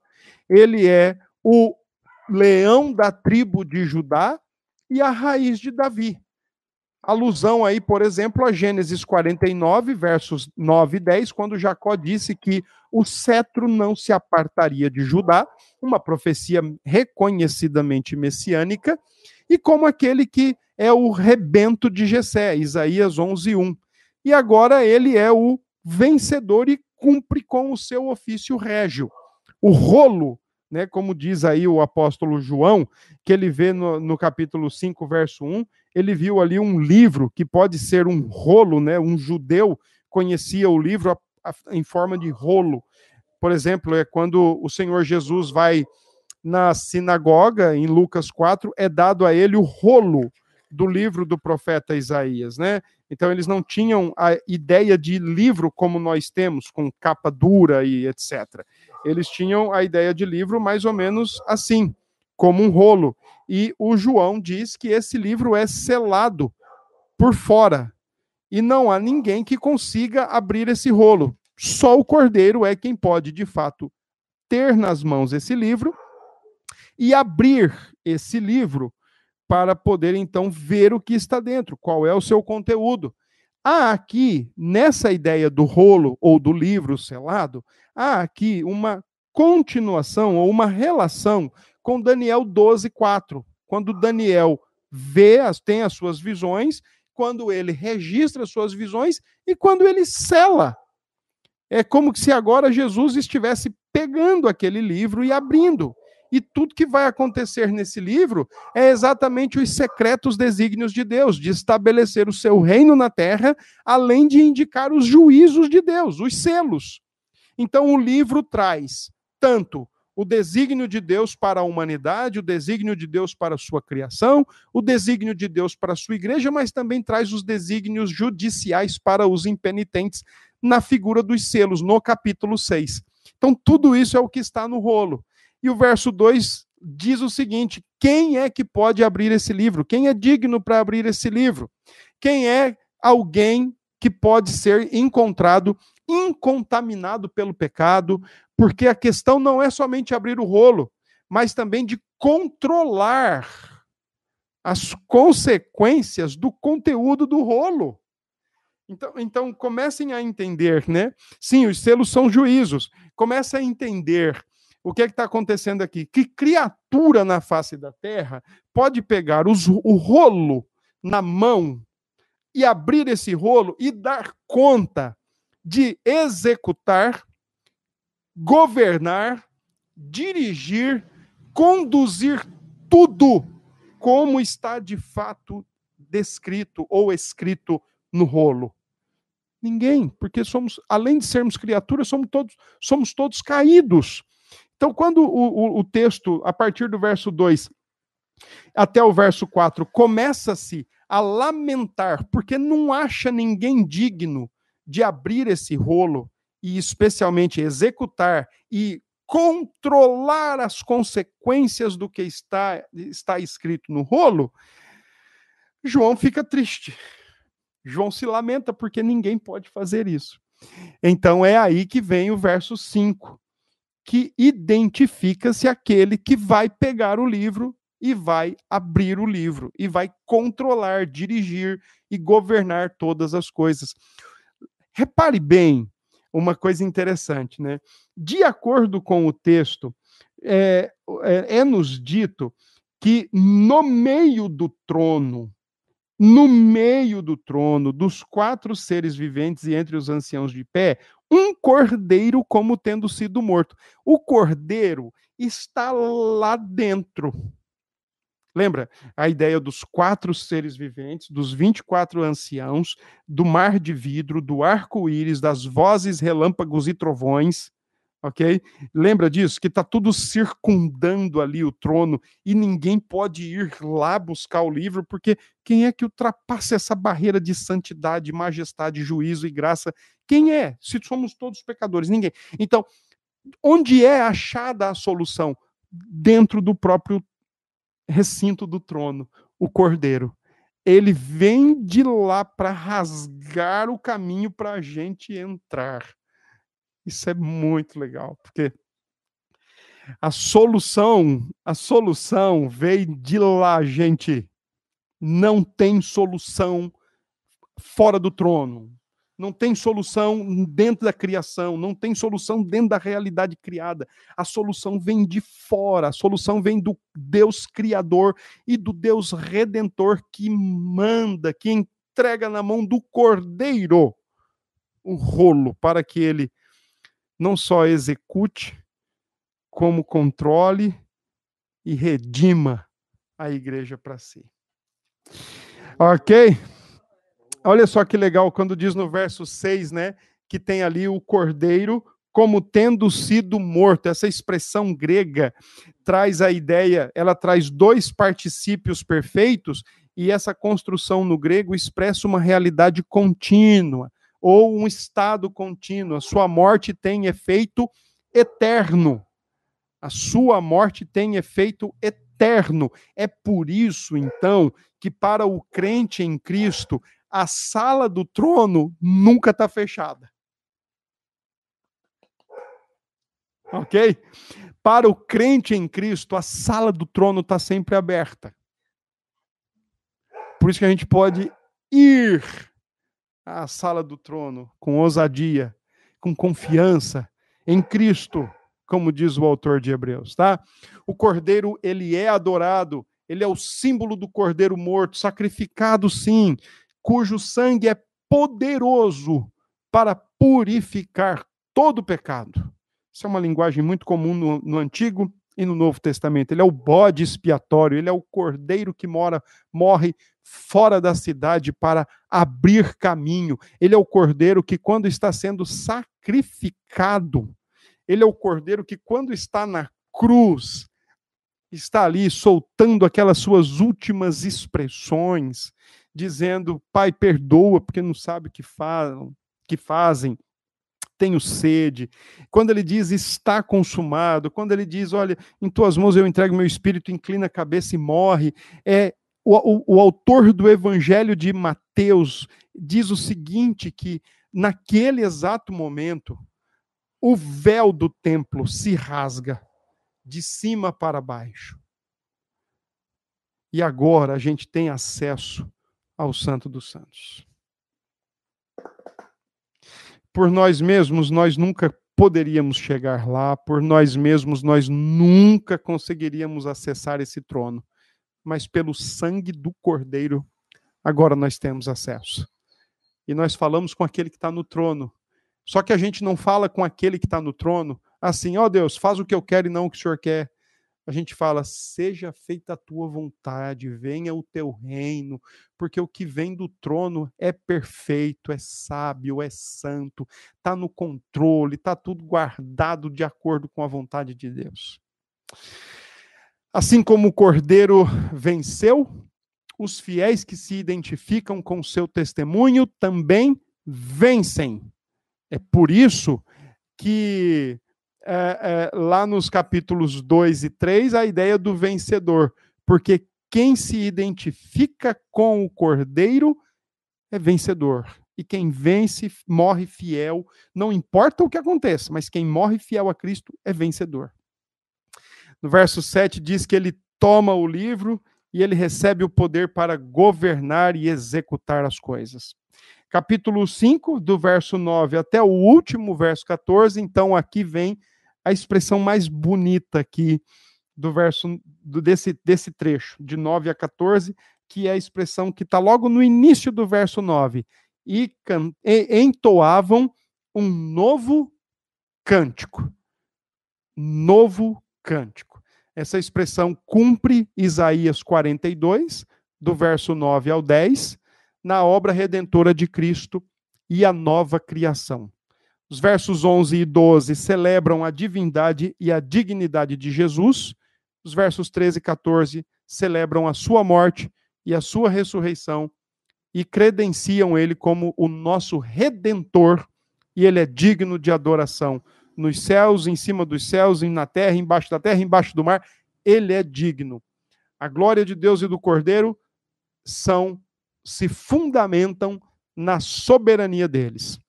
Ele é o leão da tribo de Judá e a raiz de Davi alusão aí, por exemplo, a Gênesis 49, versos 9 e 10, quando Jacó disse que o cetro não se apartaria de Judá, uma profecia reconhecidamente messiânica, e como aquele que é o rebento de Jessé, Isaías 11, 1. E agora ele é o vencedor e cumpre com o seu ofício régio. O rolo né, como diz aí o apóstolo João, que ele vê no, no, capítulo 5, verso 1, ele viu ali um livro que pode ser um rolo, né, um judeu conhecia o livro a, a, em forma de rolo. Por exemplo, é quando o Senhor Jesus vai na sinagoga, em Lucas 4, é dado a ele o rolo do livro do profeta Isaías, né? Então eles não tinham a ideia de livro como nós temos, com capa dura e etc eles tinham a ideia de livro mais ou menos assim, como um rolo. E o João diz que esse livro é selado por fora. E não há ninguém que consiga abrir esse rolo. Só o cordeiro é quem pode, de fato, ter nas mãos esse livro e abrir esse livro para poder então ver o que está dentro, qual é o seu conteúdo. Há aqui, nessa ideia do rolo ou do livro selado, há aqui uma continuação ou uma relação com Daniel 12, 4. Quando Daniel vê, tem as suas visões, quando ele registra as suas visões e quando ele sela. É como se agora Jesus estivesse pegando aquele livro e abrindo. E tudo que vai acontecer nesse livro é exatamente os secretos desígnios de Deus, de estabelecer o seu reino na terra, além de indicar os juízos de Deus, os selos. Então o livro traz tanto o desígnio de Deus para a humanidade, o desígnio de Deus para a sua criação, o desígnio de Deus para a sua igreja, mas também traz os desígnios judiciais para os impenitentes na figura dos selos, no capítulo 6. Então, tudo isso é o que está no rolo. E o verso 2 diz o seguinte: quem é que pode abrir esse livro? Quem é digno para abrir esse livro? Quem é alguém que pode ser encontrado incontaminado pelo pecado? Porque a questão não é somente abrir o rolo, mas também de controlar as consequências do conteúdo do rolo. Então, então comecem a entender, né? Sim, os selos são juízos. Comece a entender o que é está acontecendo aqui? Que criatura na face da terra pode pegar os, o rolo na mão e abrir esse rolo e dar conta de executar, governar, dirigir, conduzir tudo como está de fato descrito ou escrito no rolo? Ninguém, porque somos, além de sermos criaturas, somos todos, somos todos caídos. Então, quando o, o, o texto, a partir do verso 2, até o verso 4, começa-se a lamentar, porque não acha ninguém digno de abrir esse rolo e, especialmente, executar e controlar as consequências do que está, está escrito no rolo, João fica triste. João se lamenta porque ninguém pode fazer isso. Então é aí que vem o verso 5, que identifica-se aquele que vai pegar o livro e vai abrir o livro e vai controlar, dirigir e governar todas as coisas. Repare bem uma coisa interessante, né? De acordo com o texto, é, é, é nos dito que no meio do trono, no meio do trono, dos quatro seres viventes e entre os anciãos de pé, um cordeiro como tendo sido morto. O cordeiro está lá dentro. Lembra a ideia dos quatro seres viventes, dos 24 anciãos, do mar de vidro, do arco-íris, das vozes, relâmpagos e trovões, ok? Lembra disso? Que está tudo circundando ali o trono e ninguém pode ir lá buscar o livro, porque quem é que ultrapassa essa barreira de santidade, majestade, juízo e graça? Quem é? Se somos todos pecadores, ninguém. Então, onde é achada a solução? Dentro do próprio recinto do trono, o cordeiro. Ele vem de lá para rasgar o caminho para a gente entrar. Isso é muito legal, porque a solução, a solução veio de lá, gente. Não tem solução fora do trono não tem solução dentro da criação, não tem solução dentro da realidade criada. A solução vem de fora, a solução vem do Deus Criador e do Deus Redentor que manda, que entrega na mão do Cordeiro o rolo para que ele não só execute, como controle e redima a igreja para si. Ok? Olha só que legal quando diz no verso 6, né, que tem ali o cordeiro como tendo sido morto. Essa expressão grega traz a ideia, ela traz dois particípios perfeitos e essa construção no grego expressa uma realidade contínua ou um estado contínuo. A sua morte tem efeito eterno. A sua morte tem efeito eterno. É por isso, então, que para o crente em Cristo, a sala do trono nunca está fechada. Ok? Para o crente em Cristo, a sala do trono está sempre aberta. Por isso que a gente pode ir à sala do trono com ousadia, com confiança em Cristo, como diz o autor de Hebreus, tá? O cordeiro, ele é adorado, ele é o símbolo do cordeiro morto, sacrificado sim, cujo sangue é poderoso para purificar todo pecado. Isso é uma linguagem muito comum no, no Antigo e no Novo Testamento. Ele é o bode expiatório, ele é o cordeiro que mora, morre fora da cidade para abrir caminho. Ele é o cordeiro que, quando está sendo sacrificado, ele é o cordeiro que, quando está na cruz, está ali soltando aquelas suas últimas expressões, dizendo: Pai, perdoa, porque não sabe o que, falam, que fazem. Tenho sede. Quando ele diz está consumado, quando ele diz, olha, em tuas mãos eu entrego meu espírito, inclina a cabeça e morre, é o, o, o autor do Evangelho de Mateus diz o seguinte: que naquele exato momento, o véu do templo se rasga de cima para baixo. E agora a gente tem acesso ao Santo dos Santos. Por nós mesmos, nós nunca poderíamos chegar lá, por nós mesmos, nós nunca conseguiríamos acessar esse trono, mas pelo sangue do Cordeiro, agora nós temos acesso. E nós falamos com aquele que está no trono. Só que a gente não fala com aquele que está no trono assim, ó oh Deus, faz o que eu quero e não o que o Senhor quer a gente fala: seja feita a tua vontade, venha o teu reino, porque o que vem do trono é perfeito, é sábio, é santo, está no controle, está tudo guardado de acordo com a vontade de Deus. Assim como o cordeiro venceu, os fiéis que se identificam com seu testemunho também vencem. É por isso que é, é, lá nos capítulos 2 e 3 a ideia do vencedor, porque quem se identifica com o cordeiro é vencedor. E quem vence morre fiel, não importa o que aconteça, mas quem morre fiel a Cristo é vencedor. No verso 7 diz que ele toma o livro e ele recebe o poder para governar e executar as coisas. Capítulo 5, do verso 9 até o último verso 14, então aqui vem a expressão mais bonita aqui do verso do, desse, desse trecho, de 9 a 14, que é a expressão que está logo no início do verso 9. E, e entoavam um novo cântico. Novo cântico. Essa expressão cumpre Isaías 42, do verso 9 ao 10, na obra redentora de Cristo e a nova criação. Os versos 11 e 12 celebram a divindade e a dignidade de Jesus. Os versos 13 e 14 celebram a sua morte e a sua ressurreição e credenciam ele como o nosso redentor, e ele é digno de adoração nos céus, em cima dos céus, na terra, embaixo da terra, embaixo do mar, ele é digno. A glória de Deus e do Cordeiro são se fundamentam na soberania deles.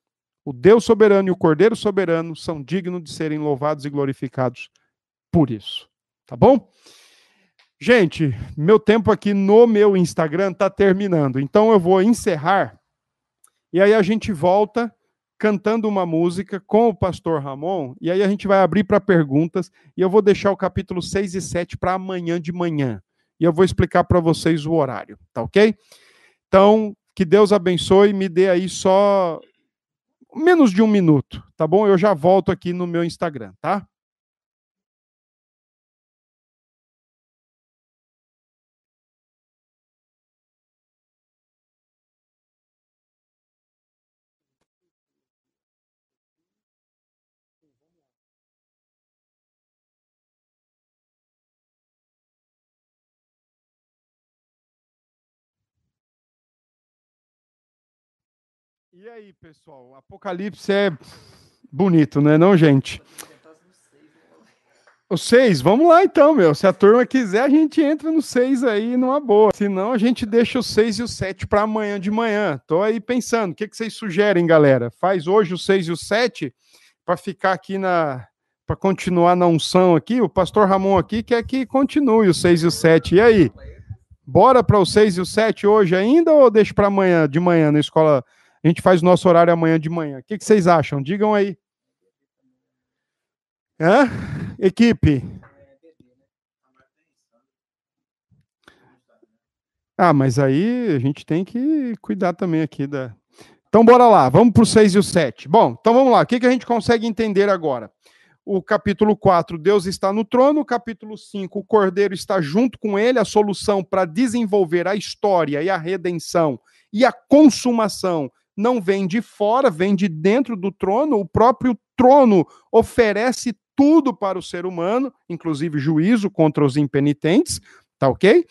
O Deus soberano e o Cordeiro soberano são dignos de serem louvados e glorificados por isso. Tá bom? Gente, meu tempo aqui no meu Instagram está terminando, então eu vou encerrar e aí a gente volta cantando uma música com o pastor Ramon, e aí a gente vai abrir para perguntas, e eu vou deixar o capítulo 6 e 7 para amanhã de manhã. E eu vou explicar para vocês o horário, tá ok? Então, que Deus abençoe, me dê aí só menos de um minuto, tá bom? Eu já volto aqui no meu Instagram, tá? E aí, pessoal? Apocalipse é bonito, não é não, gente? O seis, vamos lá então, meu. Se a turma quiser, a gente entra no seis aí numa boa. Se não, a gente deixa o seis e o sete para amanhã de manhã. Tô aí pensando, o que, que vocês sugerem, galera? Faz hoje o seis e o sete para ficar aqui na, para continuar na unção aqui. O pastor Ramon aqui quer que continue o seis e o sete. E aí? Bora para o seis e o sete hoje ainda ou deixa para amanhã de manhã na escola? A gente faz o nosso horário amanhã de manhã. O que, que vocês acham? Digam aí. Hã? Equipe. Ah, mas aí a gente tem que cuidar também aqui da. Então, bora lá, vamos para o 6 e o 7. Bom, então vamos lá, o que, que a gente consegue entender agora? O capítulo 4, Deus está no trono. O capítulo 5, o Cordeiro está junto com ele, a solução para desenvolver a história e a redenção e a consumação não vem de fora, vem de dentro do trono. O próprio trono oferece tudo para o ser humano, inclusive juízo contra os impenitentes, tá ok?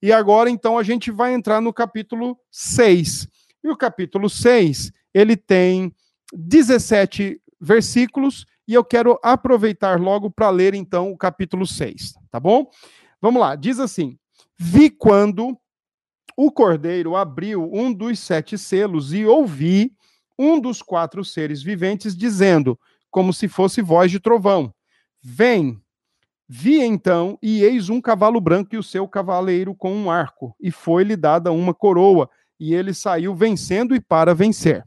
E agora, então, a gente vai entrar no capítulo 6. E o capítulo 6, ele tem 17 versículos, e eu quero aproveitar logo para ler, então, o capítulo 6, tá bom? Vamos lá, diz assim: Vi quando o cordeiro abriu um dos sete selos e ouvi um dos quatro seres viventes dizendo, como se fosse voz de trovão: Vem. Vi então, e eis um cavalo branco e o seu cavaleiro com um arco, e foi-lhe dada uma coroa, e ele saiu vencendo e para vencer.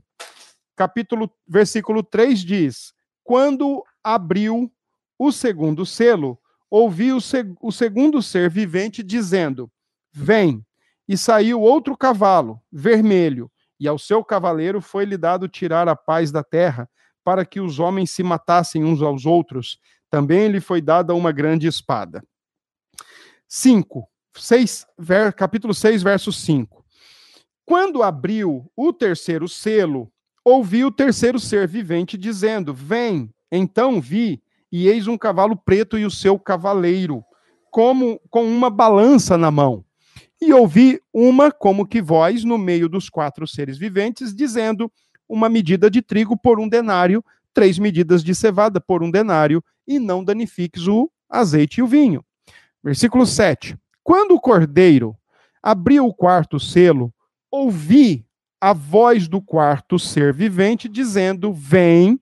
Capítulo, versículo 3 diz: Quando abriu o segundo selo, ouvi o, seg o segundo ser vivente dizendo: Vem. E saiu outro cavalo, vermelho, e ao seu cavaleiro foi-lhe dado tirar a paz da terra, para que os homens se matassem uns aos outros. Também lhe foi dada uma grande espada. 5. 6, ver, capítulo 6, verso 5. Quando abriu o terceiro selo, ouvi o terceiro ser vivente dizendo: Vem. Então vi, e eis um cavalo preto e o seu cavaleiro como com uma balança na mão. E ouvi uma como que voz no meio dos quatro seres viventes, dizendo: uma medida de trigo por um denário, três medidas de cevada por um denário, e não danifiques o azeite e o vinho. Versículo 7. Quando o cordeiro abriu o quarto selo, ouvi a voz do quarto ser vivente dizendo: Vem.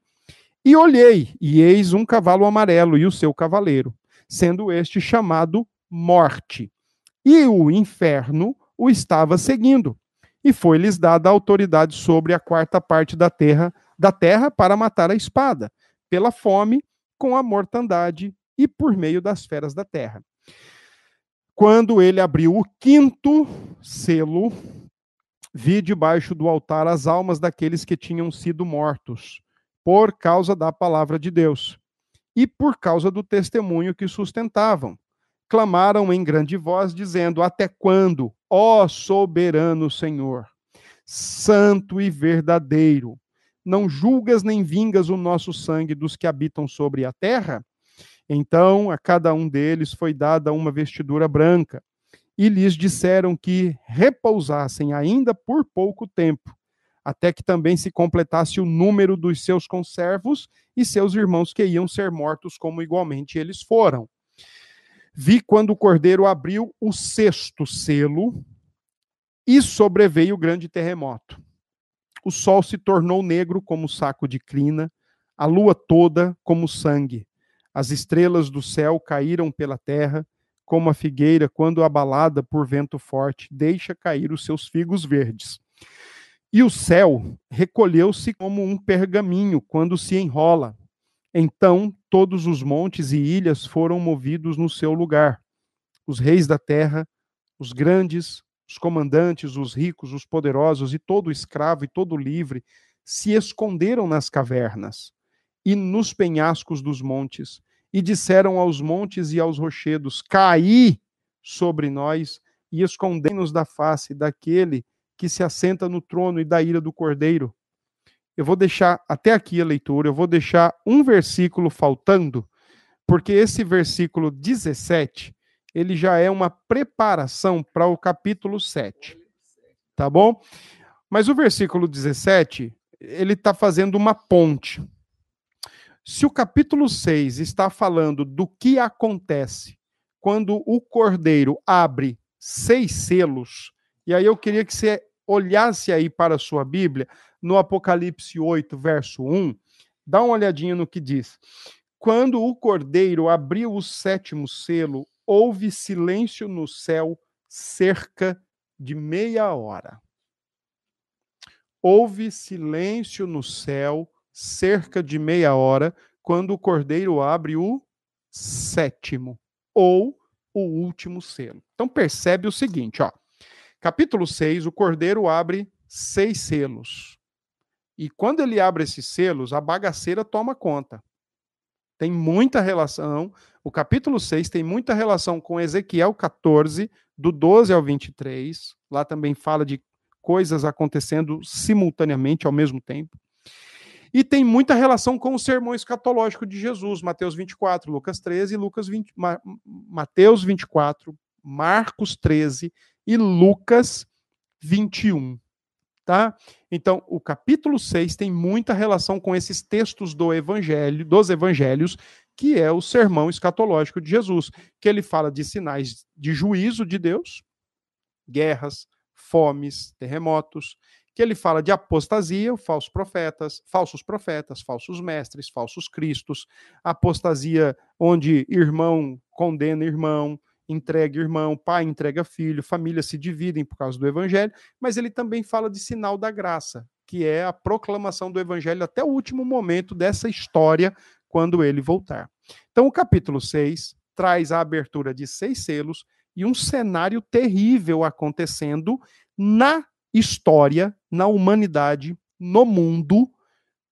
E olhei, e eis um cavalo amarelo e o seu cavaleiro, sendo este chamado Morte. E o inferno o estava seguindo. E foi-lhes dada autoridade sobre a quarta parte da terra, da terra para matar a espada, pela fome, com a mortandade e por meio das feras da terra. Quando ele abriu o quinto selo, vi debaixo do altar as almas daqueles que tinham sido mortos, por causa da palavra de Deus e por causa do testemunho que sustentavam. Clamaram em grande voz, dizendo: Até quando, ó soberano Senhor, santo e verdadeiro, não julgas nem vingas o nosso sangue dos que habitam sobre a terra? Então a cada um deles foi dada uma vestidura branca, e lhes disseram que repousassem ainda por pouco tempo, até que também se completasse o número dos seus conservos e seus irmãos que iam ser mortos, como igualmente eles foram. Vi quando o cordeiro abriu o sexto selo e sobreveio o grande terremoto. O sol se tornou negro como saco de crina, a lua toda como sangue. As estrelas do céu caíram pela terra como a figueira, quando abalada por vento forte, deixa cair os seus figos verdes. E o céu recolheu-se como um pergaminho quando se enrola. Então todos os montes e ilhas foram movidos no seu lugar. Os reis da terra, os grandes, os comandantes, os ricos, os poderosos e todo escravo e todo livre se esconderam nas cavernas e nos penhascos dos montes e disseram aos montes e aos rochedos: Caí sobre nós e escondei-nos da face daquele que se assenta no trono e da ira do cordeiro. Eu vou deixar até aqui a leitura, eu vou deixar um versículo faltando, porque esse versículo 17, ele já é uma preparação para o capítulo 7. Tá bom? Mas o versículo 17, ele está fazendo uma ponte. Se o capítulo 6 está falando do que acontece quando o cordeiro abre seis selos, e aí eu queria que você olhasse aí para a sua Bíblia, no Apocalipse 8, verso 1, dá uma olhadinha no que diz. Quando o cordeiro abriu o sétimo selo, houve silêncio no céu cerca de meia hora. Houve silêncio no céu cerca de meia hora, quando o cordeiro abre o sétimo ou o último selo. Então percebe o seguinte, ó. Capítulo 6, o cordeiro abre seis selos. E quando ele abre esses selos, a bagaceira toma conta. Tem muita relação, o capítulo 6 tem muita relação com Ezequiel 14, do 12 ao 23. Lá também fala de coisas acontecendo simultaneamente ao mesmo tempo. E tem muita relação com o sermão escatológico de Jesus, Mateus 24, Lucas 13, Lucas 20, Ma, Mateus 24, Marcos 13 e Lucas 21. Tá? Então, o capítulo 6 tem muita relação com esses textos do evangelho, dos evangelhos, que é o sermão escatológico de Jesus, que ele fala de sinais de juízo de Deus, guerras, fomes, terremotos, que ele fala de apostasia, falsos profetas, falsos profetas, falsos mestres, falsos cristos, apostasia onde irmão condena irmão, entrega irmão, pai entrega filho, famílias se dividem por causa do evangelho, mas ele também fala de sinal da graça, que é a proclamação do evangelho até o último momento dessa história quando ele voltar. Então o capítulo 6 traz a abertura de seis selos e um cenário terrível acontecendo na história, na humanidade, no mundo.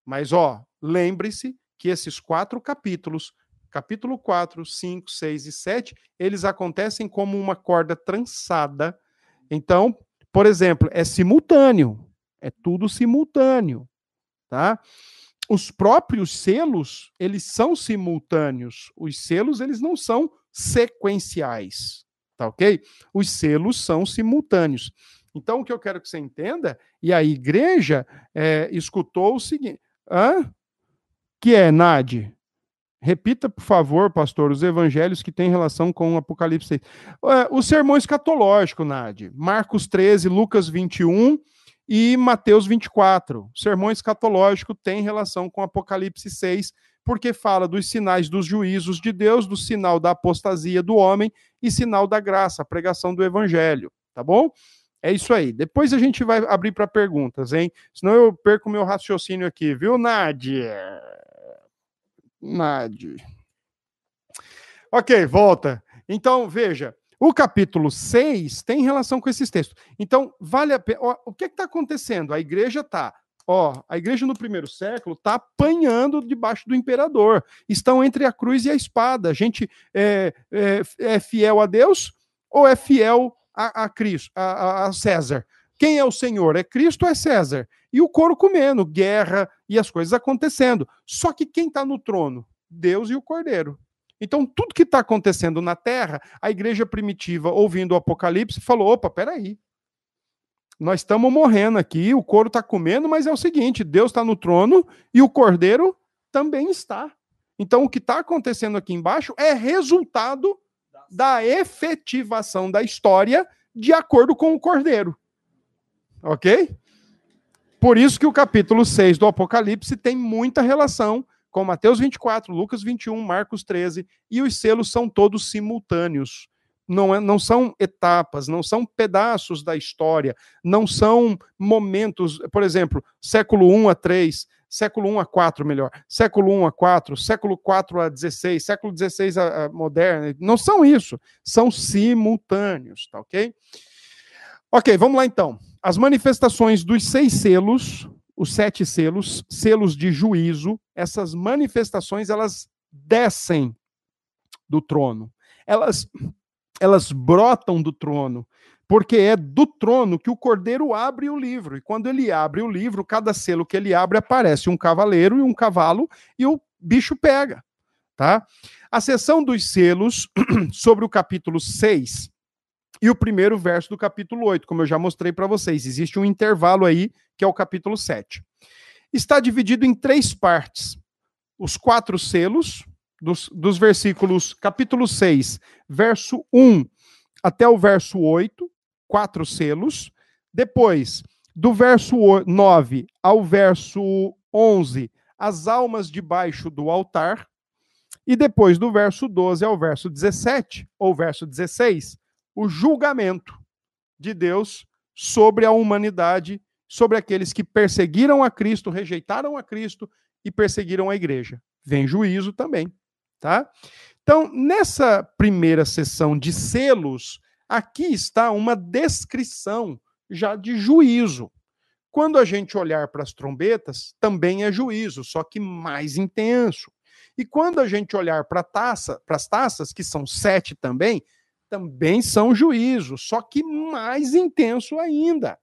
Mas, ó, lembre-se que esses quatro capítulos, capítulo 4, 5, 6 e 7, eles acontecem como uma corda trançada. Então, por exemplo, é simultâneo, é tudo simultâneo, tá? Os próprios selos, eles são simultâneos. Os selos, eles não são sequenciais, tá ok? Os selos são simultâneos. Então, o que eu quero que você entenda, e a igreja é, escutou o seguinte: hã? que é, Nade? Repita, por favor, pastor, os evangelhos que têm relação com o Apocalipse 6. É, o sermão escatológico, Nade. Marcos 13, Lucas 21 e Mateus 24. O sermão escatológico tem relação com Apocalipse 6, porque fala dos sinais dos juízos de Deus, do sinal da apostasia do homem e sinal da graça, a pregação do evangelho, tá bom? É isso aí. Depois a gente vai abrir para perguntas, hein? Senão eu perco meu raciocínio aqui, viu, Nádia? Nádia. Ok, volta. Então, veja, o capítulo 6 tem relação com esses textos. Então, vale a pena. O que está acontecendo? A igreja está. Ó, a igreja no primeiro século está apanhando debaixo do imperador. Estão entre a cruz e a espada. A gente é, é, é fiel a Deus ou é fiel a, a Cristo, a, a César. Quem é o Senhor? É Cristo ou é César? E o couro comendo, guerra e as coisas acontecendo. Só que quem está no trono? Deus e o Cordeiro. Então, tudo que está acontecendo na terra, a igreja primitiva, ouvindo o Apocalipse, falou: opa, peraí. Nós estamos morrendo aqui, o couro está comendo, mas é o seguinte: Deus está no trono e o cordeiro também está. Então, o que está acontecendo aqui embaixo é resultado da efetivação da história de acordo com o Cordeiro. Ok? Por isso que o capítulo 6 do Apocalipse tem muita relação com Mateus 24, Lucas 21, Marcos 13, e os selos são todos simultâneos. Não, é, não são etapas, não são pedaços da história, não são momentos, por exemplo, século 1 a 3, século 1 a 4, melhor, século 1 a 4, século 4 a 16, século 16 a, a moderna, não são isso, são simultâneos, tá ok? Ok, vamos lá então. As manifestações dos seis selos, os sete selos, selos de juízo, essas manifestações, elas descem do trono. Elas, elas brotam do trono porque é do trono que o cordeiro abre o livro. E quando ele abre o livro, cada selo que ele abre aparece um cavaleiro e um cavalo e o bicho pega, tá? A sessão dos selos sobre o capítulo 6 e o primeiro verso do capítulo 8, como eu já mostrei para vocês, existe um intervalo aí que é o capítulo 7. Está dividido em três partes. Os quatro selos dos, dos versículos capítulo 6, verso 1 até o verso 8, quatro selos. Depois, do verso 9 ao verso 11, as almas debaixo do altar. E depois, do verso 12 ao verso 17, ou verso 16, o julgamento de Deus sobre a humanidade, sobre aqueles que perseguiram a Cristo, rejeitaram a Cristo e perseguiram a igreja. Vem juízo também, tá? Então, nessa primeira sessão de selos, Aqui está uma descrição já de juízo. Quando a gente olhar para as trombetas, também é juízo, só que mais intenso. E quando a gente olhar para taça, as taças, que são sete também, também são juízo, só que mais intenso ainda.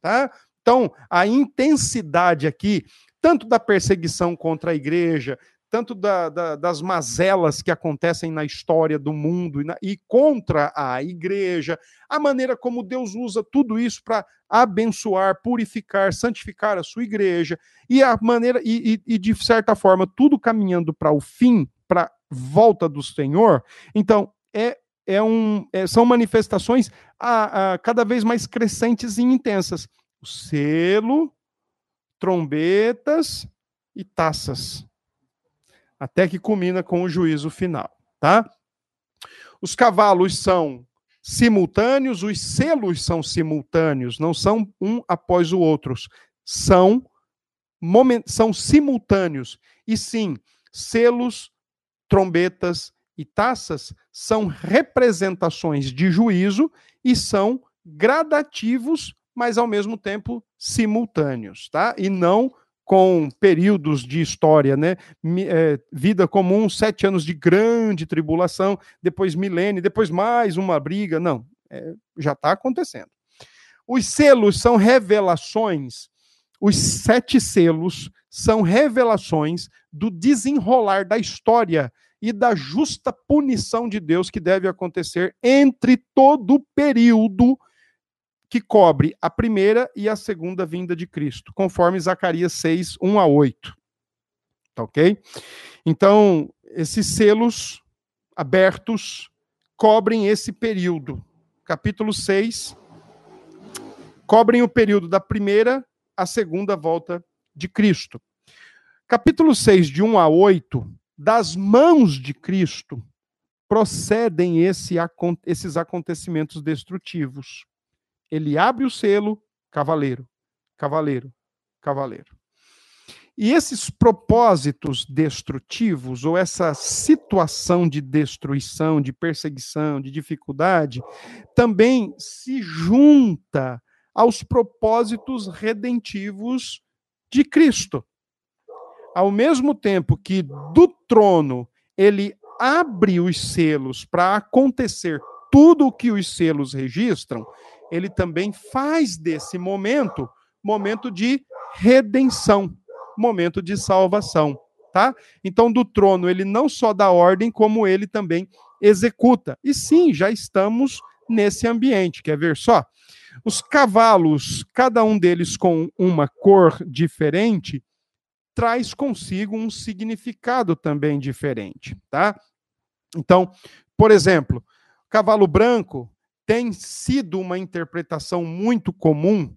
Tá? Então, a intensidade aqui, tanto da perseguição contra a igreja, tanto da, da, das mazelas que acontecem na história do mundo e, na, e, contra a igreja, a maneira como Deus usa tudo isso para abençoar, purificar, santificar a sua igreja, e a maneira, e, e, e de certa forma, tudo caminhando para o fim, para volta do Senhor. Então, é, é um, é, são manifestações a, a, cada vez mais crescentes e intensas. O selo, trombetas e taças até que culmina com o juízo final, tá? Os cavalos são simultâneos, os selos são simultâneos, não são um após o outro, são moment, são simultâneos. E sim, selos, trombetas e taças são representações de juízo e são gradativos, mas ao mesmo tempo simultâneos, tá? E não com períodos de história, né? É, vida comum, sete anos de grande tribulação, depois milênio, depois mais uma briga. Não, é, já está acontecendo. Os selos são revelações, os sete selos são revelações do desenrolar da história e da justa punição de Deus que deve acontecer entre todo o período que cobre a primeira e a segunda vinda de Cristo, conforme Zacarias 6, 1 a 8. Tá ok? Então, esses selos abertos cobrem esse período. Capítulo 6 cobrem o período da primeira à segunda volta de Cristo. Capítulo 6, de 1 a 8, das mãos de Cristo procedem esse, esses acontecimentos destrutivos. Ele abre o selo, cavaleiro, cavaleiro, cavaleiro. E esses propósitos destrutivos, ou essa situação de destruição, de perseguição, de dificuldade, também se junta aos propósitos redentivos de Cristo. Ao mesmo tempo que do trono ele abre os selos para acontecer tudo o que os selos registram, ele também faz desse momento momento de redenção momento de salvação, tá? Então, do trono, ele não só dá ordem, como ele também executa. E sim, já estamos nesse ambiente. Quer ver só? Os cavalos, cada um deles com uma cor diferente, traz consigo um significado também diferente, tá? Então, por exemplo, cavalo branco tem sido uma interpretação muito comum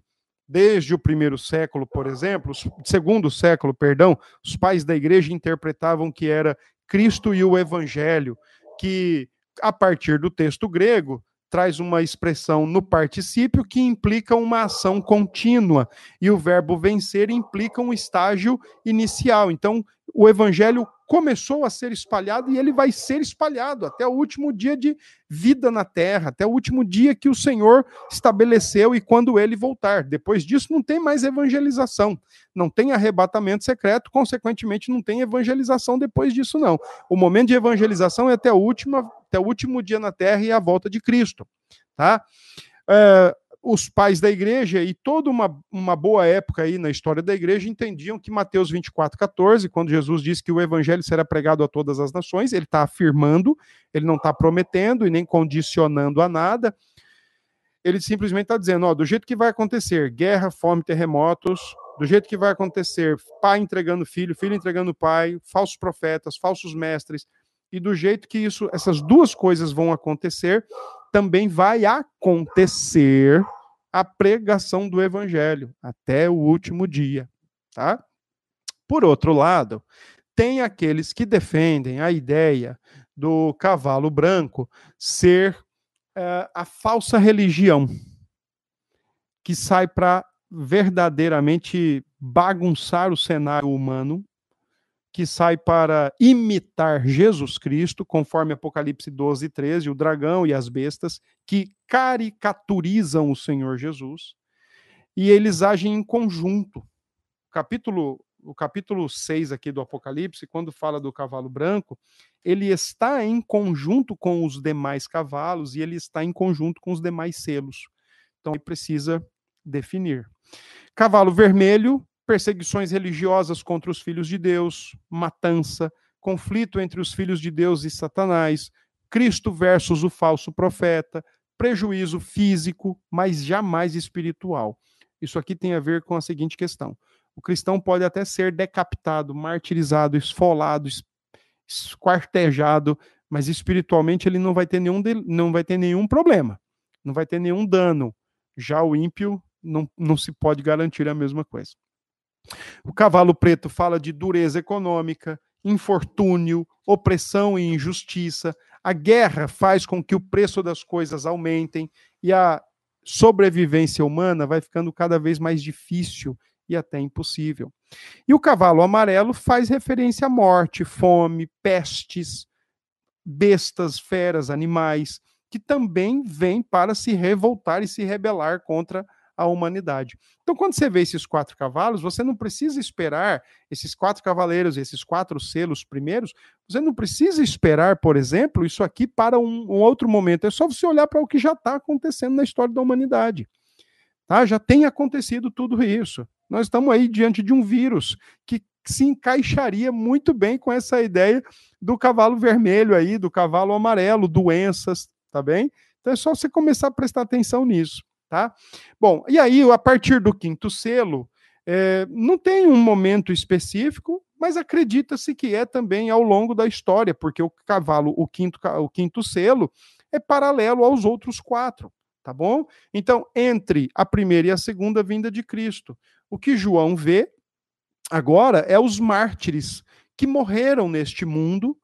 Desde o primeiro século, por exemplo, segundo século, perdão, os pais da igreja interpretavam que era Cristo e o Evangelho, que a partir do texto grego traz uma expressão no particípio que implica uma ação contínua e o verbo vencer implica um estágio inicial. Então, o evangelho começou a ser espalhado e ele vai ser espalhado até o último dia de vida na terra, até o último dia que o Senhor estabeleceu e quando ele voltar. Depois disso não tem mais evangelização, não tem arrebatamento secreto, consequentemente não tem evangelização depois disso não. O momento de evangelização é até o último, até o último dia na terra e a volta de Cristo, tá? É, os pais da igreja e toda uma, uma boa época aí na história da igreja entendiam que Mateus 24, 14, quando Jesus disse que o evangelho será pregado a todas as nações, ele está afirmando, ele não está prometendo e nem condicionando a nada. Ele simplesmente está dizendo: ó, do jeito que vai acontecer, guerra, fome, terremotos, do jeito que vai acontecer, pai entregando filho, filho entregando pai, falsos profetas, falsos mestres, e do jeito que isso, essas duas coisas vão acontecer, também vai acontecer a pregação do evangelho até o último dia, tá? Por outro lado, tem aqueles que defendem a ideia do cavalo branco ser uh, a falsa religião que sai para verdadeiramente bagunçar o cenário humano que sai para imitar Jesus Cristo, conforme Apocalipse 12, 13, o dragão e as bestas, que caricaturizam o Senhor Jesus, e eles agem em conjunto. O capítulo, o capítulo 6 aqui do Apocalipse, quando fala do cavalo branco, ele está em conjunto com os demais cavalos e ele está em conjunto com os demais selos. Então ele precisa definir. Cavalo vermelho perseguições religiosas contra os filhos de Deus, matança, conflito entre os filhos de Deus e Satanás, Cristo versus o falso profeta, prejuízo físico, mas jamais espiritual. Isso aqui tem a ver com a seguinte questão: o cristão pode até ser decapitado, martirizado, esfolado, esquartejado, mas espiritualmente ele não vai ter nenhum, não vai ter nenhum problema, não vai ter nenhum dano. Já o ímpio não, não se pode garantir a mesma coisa. O cavalo preto fala de dureza econômica, infortúnio, opressão e injustiça. A guerra faz com que o preço das coisas aumentem e a sobrevivência humana vai ficando cada vez mais difícil e até impossível. E o cavalo amarelo faz referência à morte, fome, pestes, bestas, feras, animais, que também vêm para se revoltar e se rebelar contra a humanidade. Então, quando você vê esses quatro cavalos, você não precisa esperar esses quatro cavaleiros, esses quatro selos primeiros, você não precisa esperar, por exemplo, isso aqui para um, um outro momento. É só você olhar para o que já está acontecendo na história da humanidade. Tá? Já tem acontecido tudo isso. Nós estamos aí diante de um vírus que se encaixaria muito bem com essa ideia do cavalo vermelho aí, do cavalo amarelo, doenças, tá bem? Então é só você começar a prestar atenção nisso, tá? Bom, e aí, a partir do quinto selo, é, não tem um momento específico, mas acredita-se que é também ao longo da história, porque o cavalo, o quinto, o quinto selo, é paralelo aos outros quatro, tá bom? Então, entre a primeira e a segunda vinda de Cristo, o que João vê agora é os mártires que morreram neste mundo,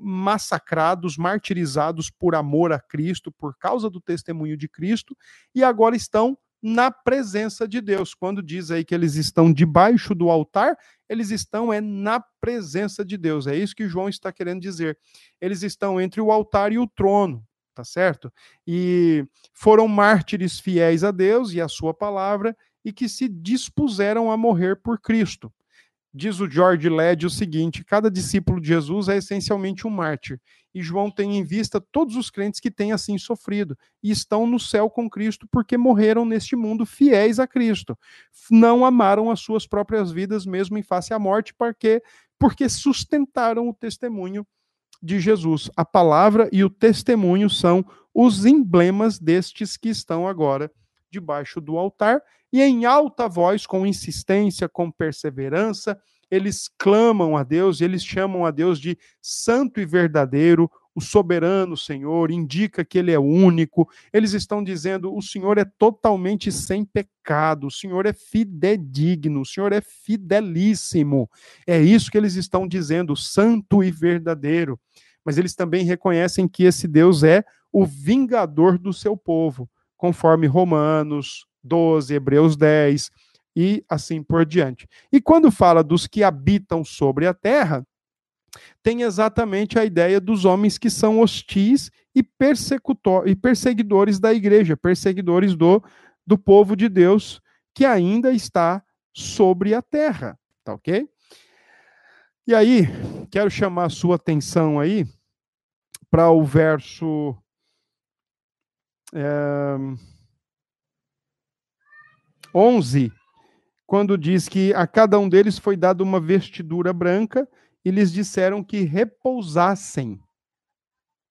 massacrados, martirizados por amor a Cristo, por causa do testemunho de Cristo, e agora estão na presença de Deus. Quando diz aí que eles estão debaixo do altar, eles estão é na presença de Deus. É isso que João está querendo dizer. Eles estão entre o altar e o trono, tá certo? E foram mártires fiéis a Deus e à sua palavra e que se dispuseram a morrer por Cristo. Diz o George Led o seguinte: cada discípulo de Jesus é essencialmente um mártir. E João tem em vista todos os crentes que têm assim sofrido e estão no céu com Cristo porque morreram neste mundo fiéis a Cristo. Não amaram as suas próprias vidas mesmo em face à morte, porque porque sustentaram o testemunho de Jesus. A palavra e o testemunho são os emblemas destes que estão agora debaixo do altar e em alta voz, com insistência, com perseverança, eles clamam a Deus, eles chamam a Deus de santo e verdadeiro, o soberano Senhor, indica que ele é único. Eles estão dizendo: o Senhor é totalmente sem pecado, o Senhor é fidedigno, o Senhor é fidelíssimo. É isso que eles estão dizendo, santo e verdadeiro. Mas eles também reconhecem que esse Deus é o vingador do seu povo, conforme Romanos, 12, Hebreus 10 e assim por diante. E quando fala dos que habitam sobre a terra, tem exatamente a ideia dos homens que são hostis e, e perseguidores da igreja, perseguidores do, do povo de Deus que ainda está sobre a terra, tá ok? E aí, quero chamar a sua atenção aí para o verso. É 11, quando diz que a cada um deles foi dada uma vestidura branca e lhes disseram que repousassem.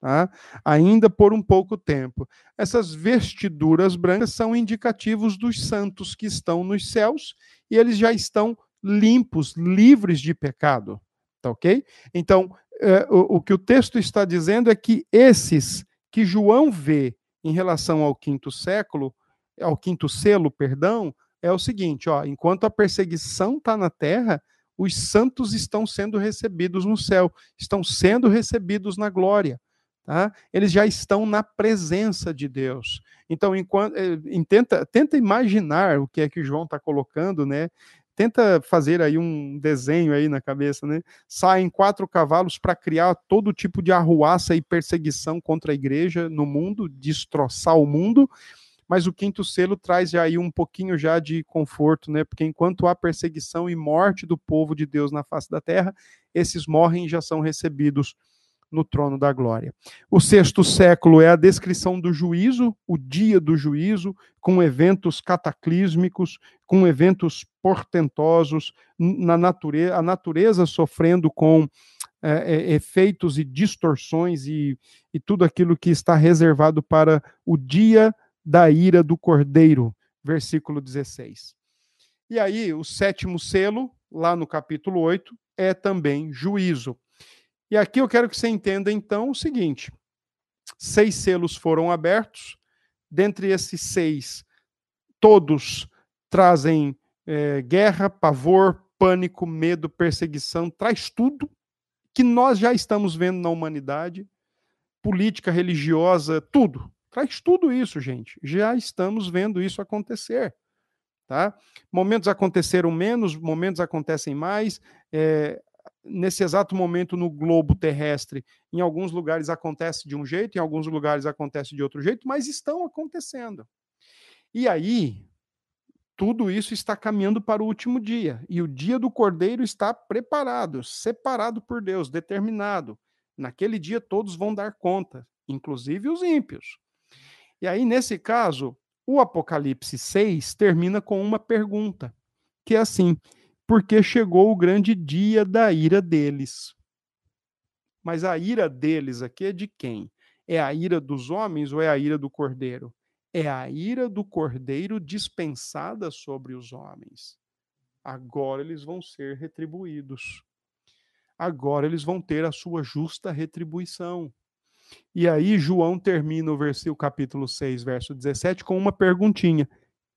Tá? Ainda por um pouco tempo. Essas vestiduras brancas são indicativos dos santos que estão nos céus e eles já estão limpos, livres de pecado. Tá ok? Então, é, o, o que o texto está dizendo é que esses que João vê em relação ao quinto século ao quinto selo, perdão, é o seguinte, ó, enquanto a perseguição está na terra, os santos estão sendo recebidos no céu, estão sendo recebidos na glória. Tá? Eles já estão na presença de Deus. Então, enquanto, eh, tenta, tenta imaginar o que é que João está colocando, né? Tenta fazer aí um desenho aí na cabeça, né? Saem quatro cavalos para criar todo tipo de arruaça e perseguição contra a igreja no mundo, destroçar o mundo mas o quinto selo traz aí um pouquinho já de conforto, né? Porque enquanto há perseguição e morte do povo de Deus na face da terra, esses morrem e já são recebidos no trono da glória. O sexto século é a descrição do juízo, o dia do juízo, com eventos cataclísmicos, com eventos portentosos, na natureza, a natureza sofrendo com é, é, efeitos e distorções e, e tudo aquilo que está reservado para o dia da ira do cordeiro, versículo 16. E aí, o sétimo selo, lá no capítulo 8, é também juízo. E aqui eu quero que você entenda então o seguinte: seis selos foram abertos, dentre esses seis, todos trazem é, guerra, pavor, pânico, medo, perseguição, traz tudo que nós já estamos vendo na humanidade, política, religiosa, tudo. Traz tudo isso, gente. Já estamos vendo isso acontecer. Tá? Momentos aconteceram menos, momentos acontecem mais. É, nesse exato momento no globo terrestre, em alguns lugares acontece de um jeito, em alguns lugares acontece de outro jeito, mas estão acontecendo. E aí, tudo isso está caminhando para o último dia, e o dia do Cordeiro está preparado, separado por Deus, determinado. Naquele dia todos vão dar conta, inclusive os ímpios. E aí, nesse caso, o Apocalipse 6 termina com uma pergunta, que é assim: porque chegou o grande dia da ira deles. Mas a ira deles aqui é de quem? É a ira dos homens ou é a ira do cordeiro? É a ira do cordeiro dispensada sobre os homens. Agora eles vão ser retribuídos. Agora eles vão ter a sua justa retribuição. E aí João termina o versículo capítulo 6, verso 17 com uma perguntinha: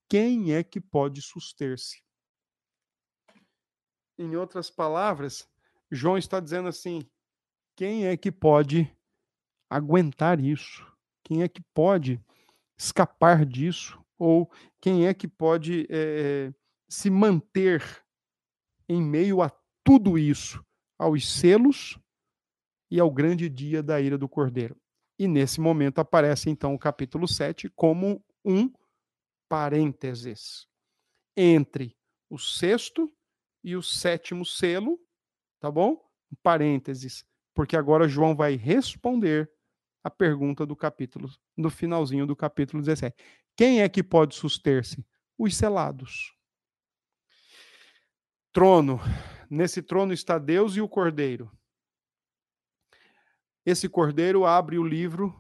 quem é que pode suster-se? Em outras palavras, João está dizendo assim: quem é que pode aguentar isso? Quem é que pode escapar disso? Ou quem é que pode é, se manter em meio a tudo isso, aos selos e ao grande dia da ira do Cordeiro? E nesse momento aparece então o capítulo 7 como um parênteses entre o sexto e o sétimo selo, tá bom? Parênteses porque agora João vai responder a pergunta do capítulo, no finalzinho do capítulo 17. Quem é que pode suster-se? Os selados. Trono. Nesse trono está Deus e o Cordeiro. Esse Cordeiro abre o livro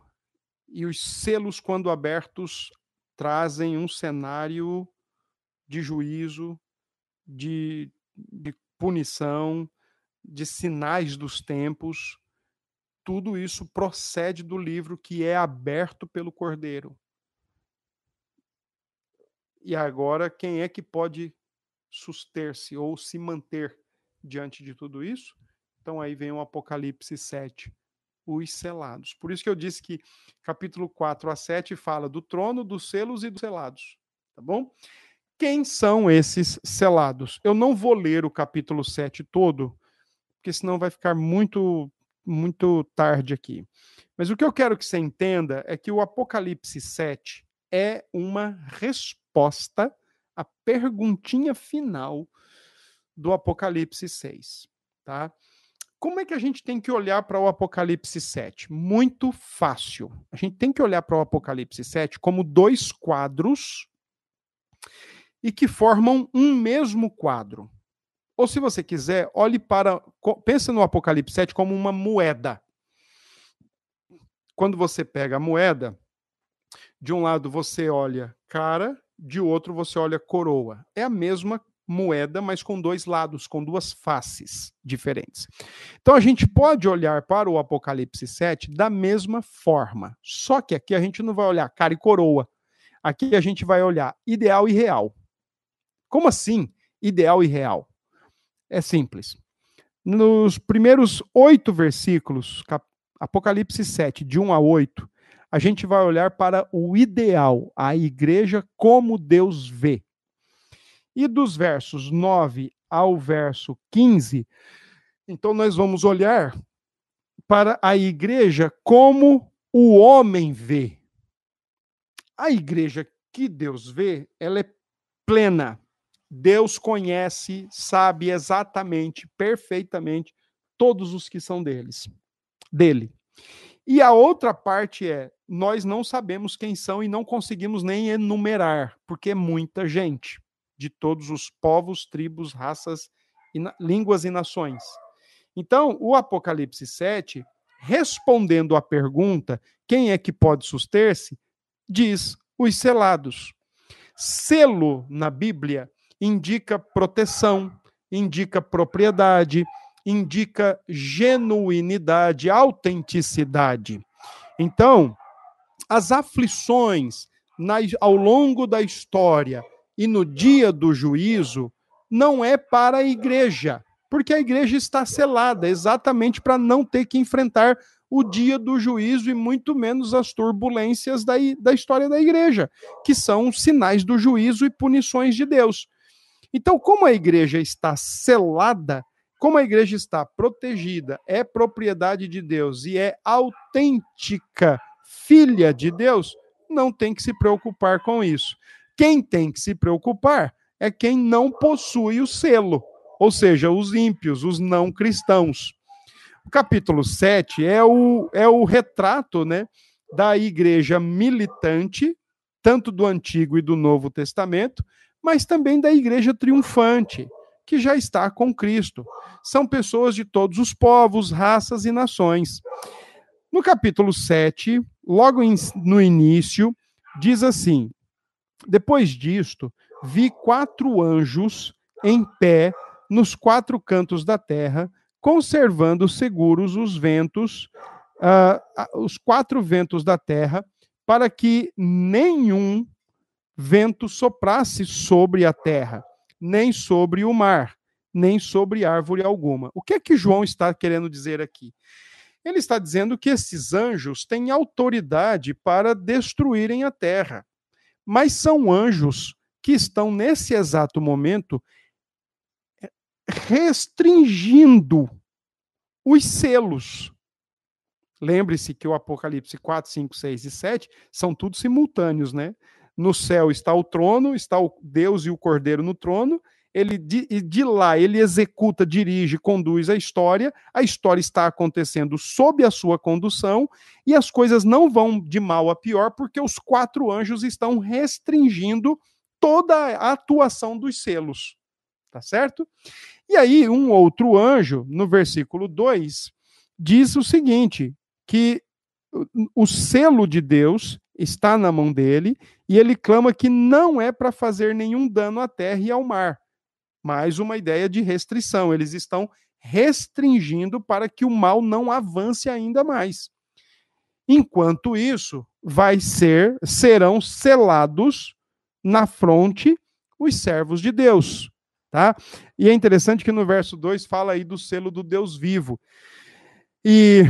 e os selos, quando abertos, trazem um cenário de juízo, de, de punição, de sinais dos tempos, tudo isso procede do livro que é aberto pelo Cordeiro. E agora, quem é que pode suster-se ou se manter diante de tudo isso? Então aí vem o Apocalipse 7, os selados. Por isso que eu disse que capítulo 4 a 7 fala do trono, dos selos e dos selados, tá bom? Quem são esses selados? Eu não vou ler o capítulo 7 todo, porque senão vai ficar muito muito tarde aqui. Mas o que eu quero que você entenda é que o Apocalipse 7 é uma resposta à perguntinha final do Apocalipse 6, tá? Como é que a gente tem que olhar para o Apocalipse 7? Muito fácil. A gente tem que olhar para o Apocalipse 7 como dois quadros e que formam um mesmo quadro. Ou se você quiser, olhe para. Pensa no Apocalipse 7 como uma moeda. Quando você pega a moeda, de um lado você olha cara, de outro você olha coroa. É a mesma moeda, mas com dois lados, com duas faces diferentes. Então a gente pode olhar para o Apocalipse 7 da mesma forma. Só que aqui a gente não vai olhar cara e coroa. Aqui a gente vai olhar ideal e real. Como assim ideal e real? é simples. Nos primeiros oito versículos, Apocalipse 7, de 1 a 8, a gente vai olhar para o ideal, a igreja como Deus vê. E dos versos 9 ao verso 15, então nós vamos olhar para a igreja como o homem vê. A igreja que Deus vê, ela é plena, Deus conhece, sabe exatamente, perfeitamente todos os que são deles, dele. E a outra parte é, nós não sabemos quem são e não conseguimos nem enumerar, porque é muita gente, de todos os povos, tribos, raças, e línguas e nações. Então, o Apocalipse 7, respondendo à pergunta, quem é que pode suster-se, diz os selados. Selo na Bíblia indica proteção, indica propriedade, indica genuinidade, autenticidade. Então, as aflições na, ao longo da história e no dia do juízo não é para a igreja, porque a igreja está selada exatamente para não ter que enfrentar o dia do juízo e muito menos as turbulências da, da história da igreja, que são sinais do juízo e punições de Deus. Então, como a igreja está selada, como a igreja está protegida, é propriedade de Deus e é autêntica filha de Deus, não tem que se preocupar com isso. Quem tem que se preocupar é quem não possui o selo, ou seja, os ímpios, os não cristãos. O capítulo 7 é o, é o retrato né, da igreja militante, tanto do Antigo e do Novo Testamento, mas também da igreja triunfante, que já está com Cristo. São pessoas de todos os povos, raças e nações. No capítulo 7, logo no início, diz assim: Depois disto, vi quatro anjos em pé nos quatro cantos da terra, conservando seguros os ventos, uh, os quatro ventos da terra, para que nenhum vento soprasse sobre a terra, nem sobre o mar, nem sobre árvore alguma. O que é que João está querendo dizer aqui? Ele está dizendo que esses anjos têm autoridade para destruírem a terra, mas são anjos que estão nesse exato momento restringindo os selos. Lembre-se que o Apocalipse 4, 5, 6 e 7 são tudo simultâneos, né? No céu está o trono, está o Deus e o Cordeiro no trono, ele de, de lá ele executa, dirige, conduz a história, a história está acontecendo sob a sua condução e as coisas não vão de mal a pior porque os quatro anjos estão restringindo toda a atuação dos selos. Tá certo? E aí, um outro anjo, no versículo 2, diz o seguinte: que o selo de Deus está na mão dele e ele clama que não é para fazer nenhum dano à terra e ao mar. Mais uma ideia de restrição. Eles estão restringindo para que o mal não avance ainda mais. Enquanto isso, vai ser serão selados na fronte os servos de Deus. Tá? E é interessante que no verso 2 fala aí do selo do Deus vivo. E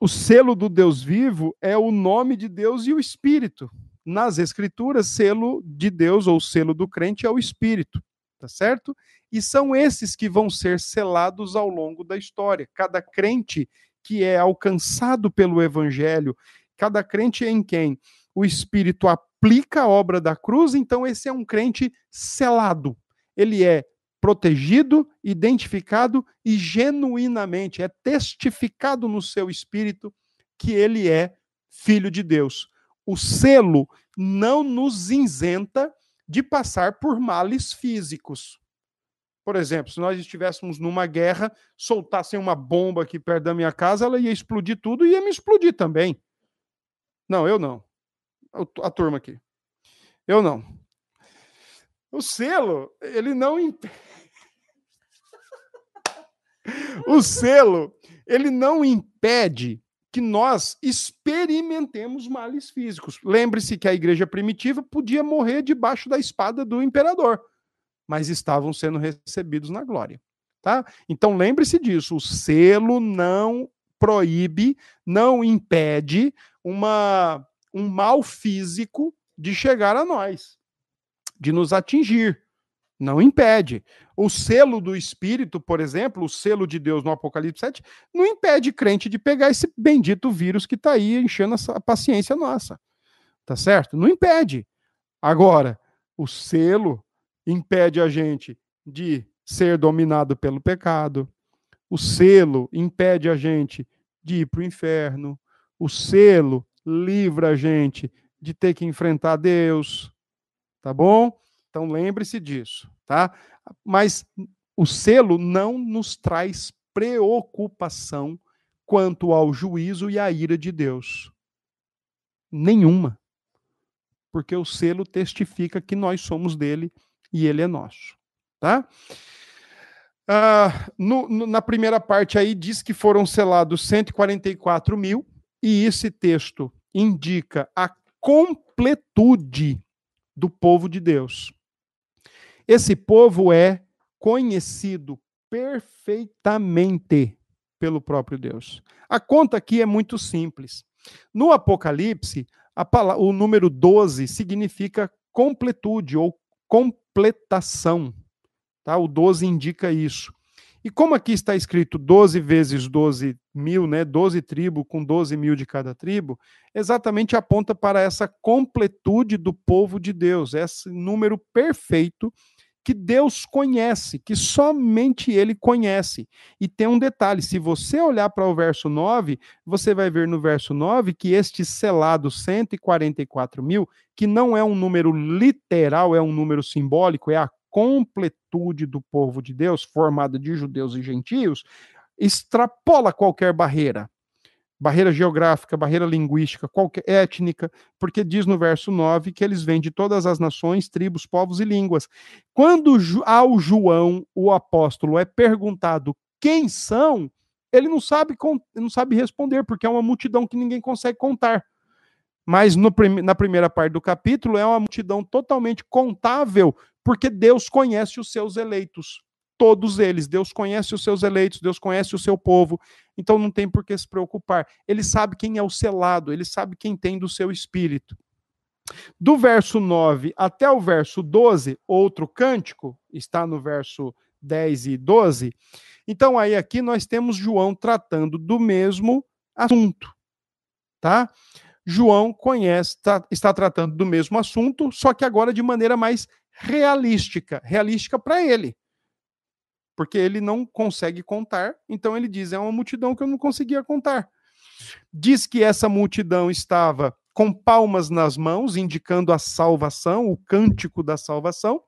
o selo do Deus vivo é o nome de Deus e o Espírito. Nas Escrituras, selo de Deus ou selo do crente é o Espírito, tá certo? E são esses que vão ser selados ao longo da história. Cada crente que é alcançado pelo Evangelho, cada crente em quem o Espírito aplica a obra da cruz, então esse é um crente selado, ele é protegido, identificado e genuinamente é testificado no seu espírito que ele é filho de Deus. O selo não nos isenta de passar por males físicos. Por exemplo, se nós estivéssemos numa guerra, soltassem uma bomba aqui perto da minha casa, ela ia explodir tudo e ia me explodir também. Não, eu não. A turma aqui. Eu não. O selo, ele não impede. o selo, ele não impede que nós experimentemos males físicos. Lembre-se que a igreja primitiva podia morrer debaixo da espada do imperador, mas estavam sendo recebidos na glória, tá? Então lembre-se disso, o selo não proíbe, não impede uma um mal físico de chegar a nós de nos atingir. Não impede. O selo do Espírito, por exemplo, o selo de Deus no Apocalipse 7, não impede crente de pegar esse bendito vírus que está aí enchendo a paciência nossa. Tá certo? Não impede. Agora, o selo impede a gente de ser dominado pelo pecado. O selo impede a gente de ir para o inferno. O selo livra a gente de ter que enfrentar Deus tá bom? Então lembre-se disso, tá? Mas o selo não nos traz preocupação quanto ao juízo e à ira de Deus. Nenhuma. Porque o selo testifica que nós somos dele e ele é nosso, tá? Ah, no, no, na primeira parte aí diz que foram selados 144 mil, e esse texto indica a completude do povo de Deus. Esse povo é conhecido perfeitamente pelo próprio Deus. A conta aqui é muito simples. No Apocalipse, palavra, o número 12 significa completude ou completação. Tá? O 12 indica isso. E como aqui está escrito 12 vezes 12 mil, né, 12 tribos com 12 mil de cada tribo, exatamente aponta para essa completude do povo de Deus, esse número perfeito que Deus conhece, que somente Ele conhece. E tem um detalhe: se você olhar para o verso 9, você vai ver no verso 9 que este selado 144 mil, que não é um número literal, é um número simbólico, é a completude do povo de Deus, formado de judeus e gentios, extrapola qualquer barreira. Barreira geográfica, barreira linguística, qualquer étnica, porque diz no verso 9 que eles vêm de todas as nações, tribos, povos e línguas. Quando ao João, o apóstolo, é perguntado quem são, ele não sabe, não sabe responder, porque é uma multidão que ninguém consegue contar. Mas no, na primeira parte do capítulo é uma multidão totalmente contável, porque Deus conhece os seus eleitos. Todos eles. Deus conhece os seus eleitos, Deus conhece o seu povo. Então não tem por que se preocupar. Ele sabe quem é o selado, ele sabe quem tem do seu espírito. Do verso 9 até o verso 12, outro cântico, está no verso 10 e 12. Então aí aqui nós temos João tratando do mesmo assunto, tá? João conhece, tá, está tratando do mesmo assunto, só que agora de maneira mais realística, realística para ele. Porque ele não consegue contar, então ele diz: é uma multidão que eu não conseguia contar. Diz que essa multidão estava com palmas nas mãos, indicando a salvação, o cântico da salvação,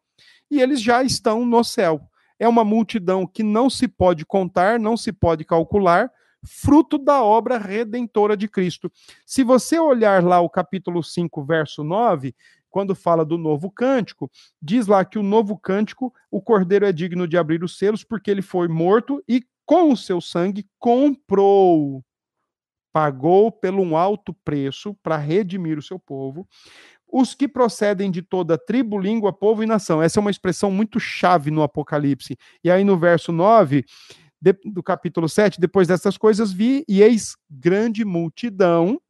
e eles já estão no céu. É uma multidão que não se pode contar, não se pode calcular, fruto da obra redentora de Cristo. Se você olhar lá o capítulo 5, verso 9, quando fala do novo cântico, diz lá que o novo cântico, o cordeiro é digno de abrir os selos, porque ele foi morto e com o seu sangue comprou, pagou pelo um alto preço para redimir o seu povo. Os que procedem de toda tribo, língua, povo e nação. Essa é uma expressão muito chave no Apocalipse. E aí no verso 9, de, do capítulo 7, depois dessas coisas vi e eis grande multidão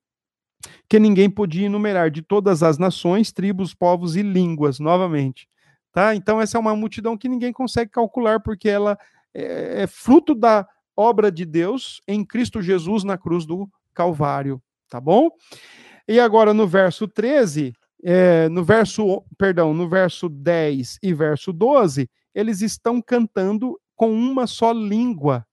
que ninguém podia enumerar, de todas as nações, tribos, povos e línguas, novamente. Tá? Então, essa é uma multidão que ninguém consegue calcular, porque ela é, é fruto da obra de Deus em Cristo Jesus na cruz do Calvário. Tá bom? E agora no verso 13, é, no verso, perdão, no verso 10 e verso 12, eles estão cantando com uma só língua.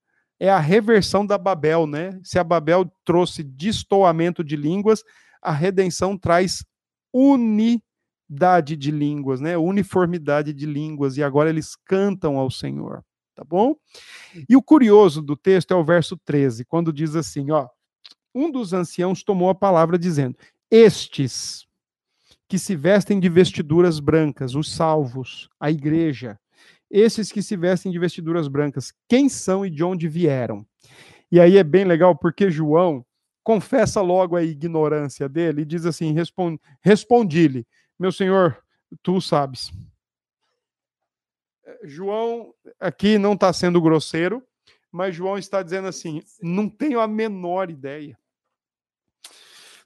É a reversão da Babel, né? Se a Babel trouxe destoamento de línguas, a redenção traz unidade de línguas, né? Uniformidade de línguas e agora eles cantam ao Senhor, tá bom? E o curioso do texto é o verso 13, quando diz assim, ó: Um dos anciãos tomou a palavra dizendo: Estes que se vestem de vestiduras brancas, os salvos, a igreja, esses que se vestem de vestiduras brancas, quem são e de onde vieram? E aí é bem legal porque João confessa logo a ignorância dele e diz assim: respondi-lhe, meu senhor, tu sabes. João aqui não está sendo grosseiro, mas João está dizendo assim: não tenho a menor ideia.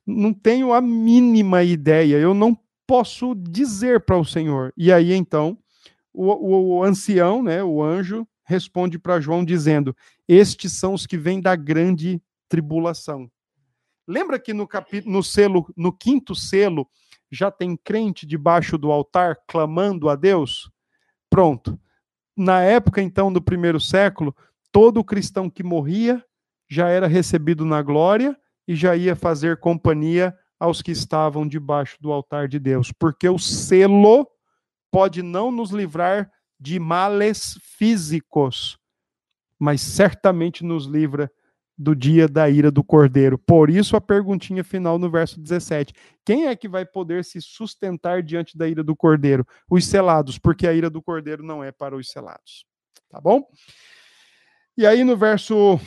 Não tenho a mínima ideia, eu não posso dizer para o Senhor. E aí então o, o, o ancião, né, o anjo, responde para João dizendo: Estes são os que vêm da grande tribulação. Lembra que no capítulo, no selo, no quinto selo, já tem crente debaixo do altar clamando a Deus? Pronto. Na época então do primeiro século, todo cristão que morria já era recebido na glória e já ia fazer companhia aos que estavam debaixo do altar de Deus, porque o selo pode não nos livrar de males físicos, mas certamente nos livra do dia da ira do cordeiro. Por isso a perguntinha final no verso 17. Quem é que vai poder se sustentar diante da ira do cordeiro? Os selados, porque a ira do cordeiro não é para os selados. Tá bom? E aí no verso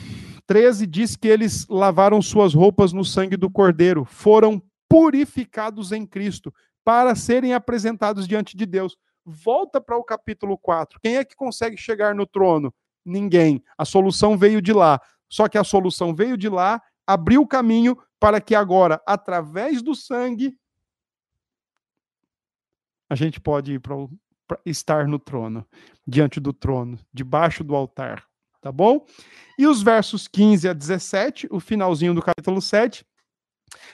13 diz que eles lavaram suas roupas no sangue do cordeiro, foram purificados em Cristo, para serem apresentados diante de Deus. Volta para o capítulo 4. Quem é que consegue chegar no trono? Ninguém. A solução veio de lá. Só que a solução veio de lá, abriu o caminho para que agora, através do sangue, a gente pode ir para estar no trono, diante do trono, debaixo do altar. Tá bom? E os versos 15 a 17, o finalzinho do capítulo 7,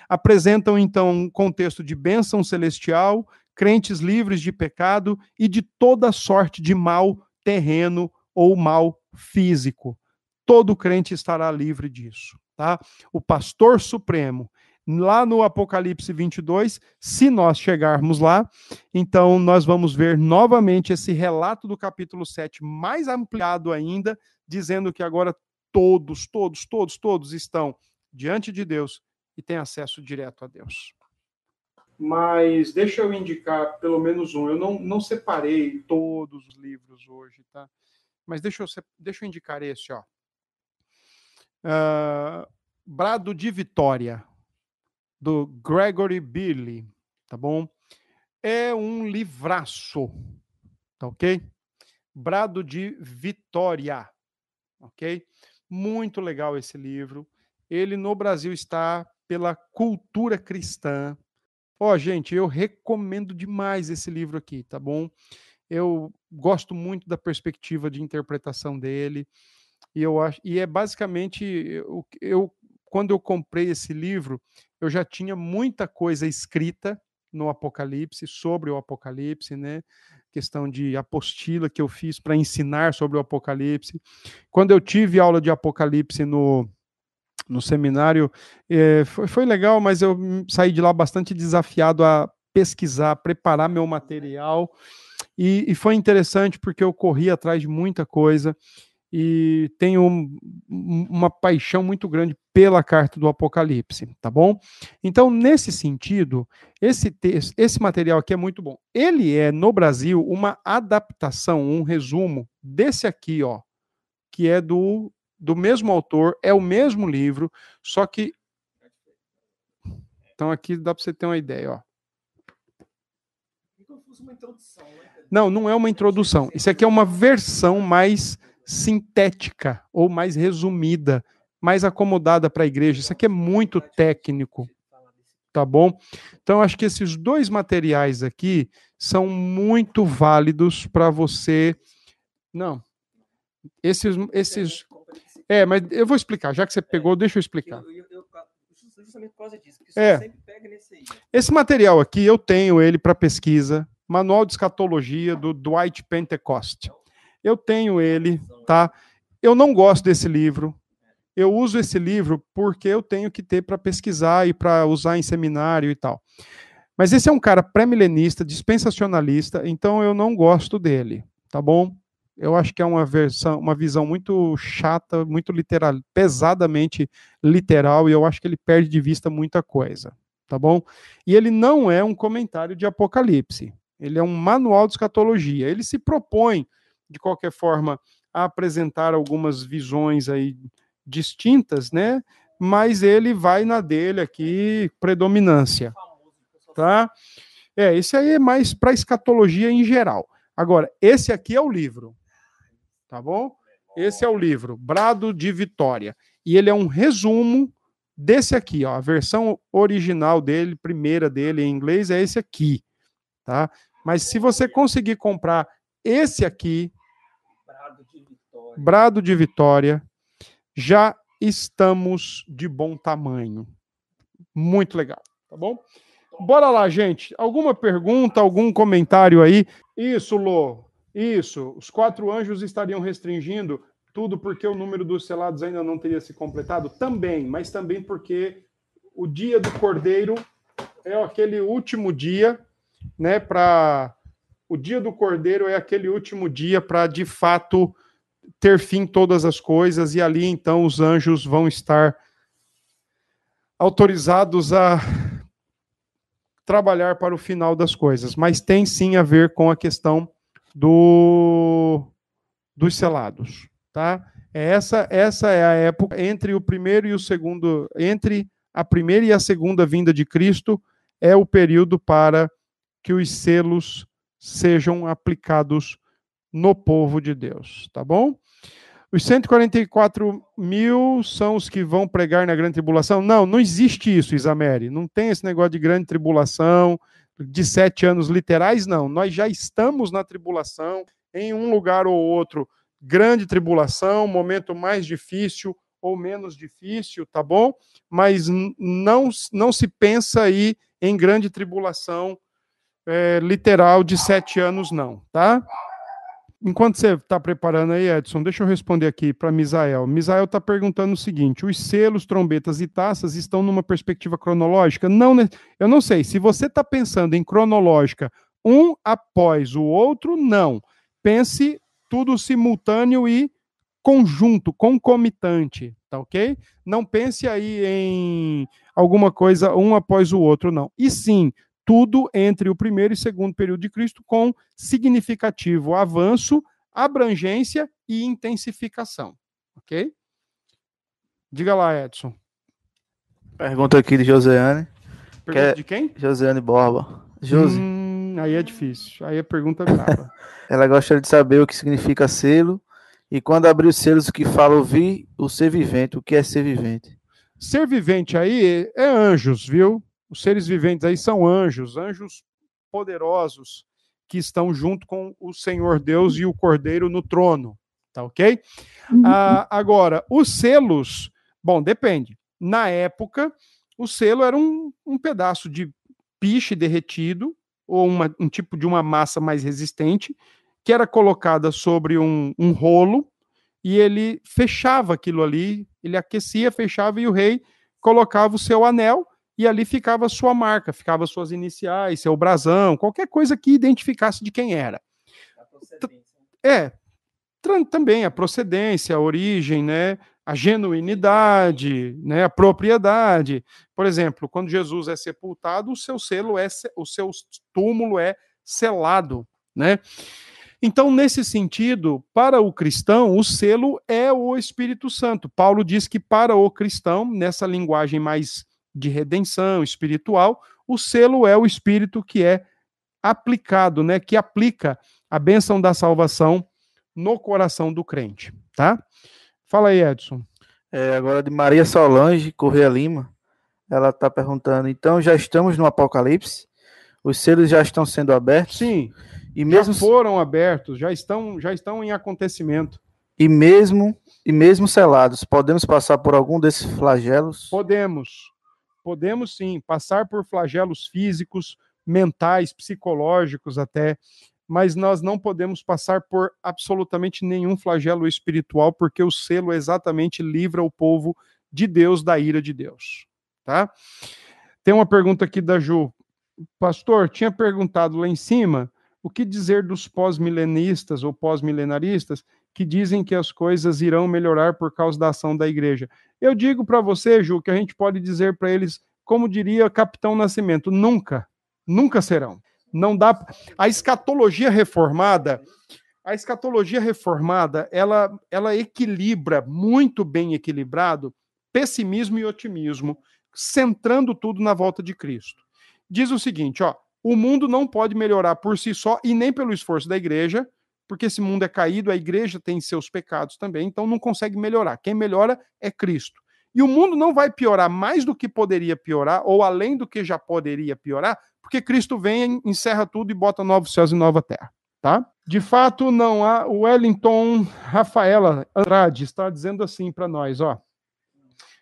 apresentam então um contexto de bênção celestial, crentes livres de pecado e de toda sorte de mal terreno ou mal físico. Todo crente estará livre disso, tá? O pastor supremo lá no Apocalipse 22, se nós chegarmos lá, então nós vamos ver novamente esse relato do capítulo 7 mais ampliado ainda, dizendo que agora todos, todos, todos, todos estão diante de Deus e têm acesso direto a Deus. Mas deixa eu indicar pelo menos um. Eu não, não separei todos os livros hoje, tá? Mas deixa eu, deixa eu indicar esse, ó. Uh, Brado de Vitória, do Gregory Billy, tá bom? É um livraço, tá ok? Brado de Vitória, ok? Muito legal esse livro. Ele no Brasil está pela cultura cristã. Ó, oh, gente, eu recomendo demais esse livro aqui, tá bom? Eu gosto muito da perspectiva de interpretação dele. E eu acho, e é basicamente eu, eu quando eu comprei esse livro, eu já tinha muita coisa escrita no Apocalipse, sobre o Apocalipse, né? Questão de apostila que eu fiz para ensinar sobre o Apocalipse. Quando eu tive aula de Apocalipse no, no seminário, é, foi, foi legal, mas eu saí de lá bastante desafiado a pesquisar, preparar meu material. E, e, foi interessante porque eu corri atrás de muita coisa e tenho um, uma paixão muito grande pela carta do Apocalipse, tá bom? Então, nesse sentido, esse texto, esse material aqui é muito bom. Ele é no Brasil uma adaptação, um resumo desse aqui, ó, que é do do mesmo autor, é o mesmo livro, só que então aqui dá para você ter uma ideia, ó. Não, não é uma introdução. Isso aqui é uma versão mais sintética ou mais resumida, mais acomodada para a igreja. Isso aqui é muito técnico, tá bom? Então acho que esses dois materiais aqui são muito válidos para você. Não, esses, esses. É, mas eu vou explicar. Já que você pegou, deixa eu explicar. justamente por causa disso, porque é. sempre pega nesse aí. Esse material aqui eu tenho ele para pesquisa, Manual de Escatologia do Dwight Pentecost. Eu tenho ele, tá? Eu não gosto desse livro. Eu uso esse livro porque eu tenho que ter para pesquisar e para usar em seminário e tal. Mas esse é um cara pré-milenista, dispensacionalista, então eu não gosto dele, tá bom? Eu acho que é uma versão, uma visão muito chata, muito literal, pesadamente literal, e eu acho que ele perde de vista muita coisa, tá bom? E ele não é um comentário de Apocalipse. Ele é um manual de escatologia. Ele se propõe de qualquer forma, a apresentar algumas visões aí distintas, né? Mas ele vai na dele aqui, predominância. Tá? É, esse aí é mais para escatologia em geral. Agora, esse aqui é o livro. Tá bom? Esse é o livro, Brado de Vitória. E ele é um resumo desse aqui, ó. A versão original dele, primeira dele em inglês, é esse aqui. Tá? Mas se você conseguir comprar esse aqui, Brado de Vitória, Brado de Vitória já estamos de bom tamanho. Muito legal, tá bom? Bora lá, gente. Alguma pergunta, algum comentário aí? Isso, Lô. Isso. Os quatro anjos estariam restringindo tudo porque o número dos selados ainda não teria se completado? Também, mas também porque o dia do Cordeiro é aquele último dia, né, para o dia do Cordeiro é aquele último dia para, de fato, ter fim todas as coisas, e ali então os anjos vão estar autorizados a trabalhar para o final das coisas. Mas tem sim a ver com a questão do dos selados, tá? Essa essa é a época entre o primeiro e o segundo, entre a primeira e a segunda vinda de Cristo é o período para que os selos sejam aplicados no povo de Deus, tá bom? Os 144 mil são os que vão pregar na grande tribulação? Não, não existe isso, Isamere. Não tem esse negócio de grande tribulação, de sete anos literais, não. Nós já estamos na tribulação, em um lugar ou outro, grande tribulação, momento mais difícil ou menos difícil, tá bom? Mas não, não se pensa aí em grande tribulação é, literal de sete anos, não, tá? Enquanto você está preparando aí, Edson, deixa eu responder aqui para Misael. Misael está perguntando o seguinte: os selos, trombetas e taças estão numa perspectiva cronológica? Não, eu não sei. Se você está pensando em cronológica, um após o outro, não. Pense tudo simultâneo e conjunto, concomitante, tá ok? Não pense aí em alguma coisa um após o outro, não. E sim, tudo entre o primeiro e segundo período de Cristo com significativo avanço, abrangência e intensificação. Ok? Diga lá, Edson. Pergunta aqui de Joseane. Pergunta é... de quem? Joseane Borba. Josi. Hum, aí é difícil. Aí a pergunta brava. Ela gostaria de saber o que significa selo e quando abrir os selos, o que fala ouvir o ser vivente. O que é ser vivente? Ser vivente aí é anjos, viu? Os seres viventes aí são anjos, anjos poderosos que estão junto com o Senhor Deus e o Cordeiro no trono, tá ok? Uhum. Ah, agora, os selos, bom, depende. Na época, o selo era um, um pedaço de piche derretido ou uma, um tipo de uma massa mais resistente que era colocada sobre um, um rolo e ele fechava aquilo ali, ele aquecia, fechava e o rei colocava o seu anel e ali ficava a sua marca, ficava suas iniciais, seu brasão, qualquer coisa que identificasse de quem era. É, também a procedência, a origem, né, a genuinidade, né, a propriedade. Por exemplo, quando Jesus é sepultado, o seu selo é o seu túmulo é selado, né? Então, nesse sentido, para o cristão, o selo é o Espírito Santo. Paulo diz que para o cristão, nessa linguagem mais de redenção espiritual, o selo é o espírito que é aplicado, né, que aplica a bênção da salvação no coração do crente, tá? Fala aí, Edson. É, agora de Maria Solange Correia Lima, ela está perguntando, então já estamos no Apocalipse? Os selos já estão sendo abertos? Sim. E mesmo já foram abertos, já estão, já estão em acontecimento. E mesmo e mesmo selados, podemos passar por algum desses flagelos? Podemos podemos sim passar por flagelos físicos, mentais, psicológicos até, mas nós não podemos passar por absolutamente nenhum flagelo espiritual, porque o selo exatamente livra o povo de Deus da ira de Deus, tá? Tem uma pergunta aqui da Ju. Pastor, tinha perguntado lá em cima o que dizer dos pós-milenistas ou pós-milenaristas que dizem que as coisas irão melhorar por causa da ação da igreja. Eu digo para você, Ju, que a gente pode dizer para eles, como diria Capitão Nascimento, nunca, nunca serão. Não dá. A escatologia reformada, a escatologia reformada, ela, ela equilibra muito bem equilibrado pessimismo e otimismo, centrando tudo na volta de Cristo. Diz o seguinte, ó, o mundo não pode melhorar por si só e nem pelo esforço da igreja, porque esse mundo é caído, a igreja tem seus pecados também, então não consegue melhorar. Quem melhora é Cristo. E o mundo não vai piorar mais do que poderia piorar, ou além do que já poderia piorar, porque Cristo vem, encerra tudo e bota novos céus e nova terra. Tá? De fato, não há. O Wellington Rafaela Andrade está dizendo assim para nós: ó.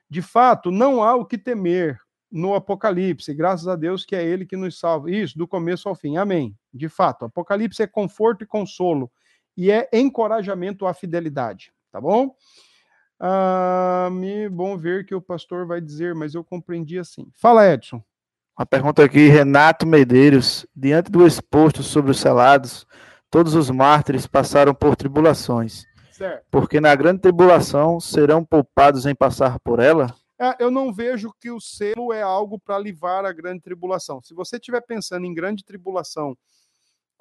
De fato, não há o que temer no Apocalipse, graças a Deus que é Ele que nos salva. Isso, do começo ao fim. Amém. De fato, Apocalipse é conforto e consolo, e é encorajamento à fidelidade, tá bom? Ah, me bom ver que o pastor vai dizer, mas eu compreendi assim. Fala, Edson. Uma pergunta aqui, Renato Medeiros. Diante do exposto sobre os selados, todos os mártires passaram por tribulações. Certo. Porque na grande tribulação serão poupados em passar por ela? É, eu não vejo que o selo é algo para livrar a grande tribulação. Se você estiver pensando em grande tribulação,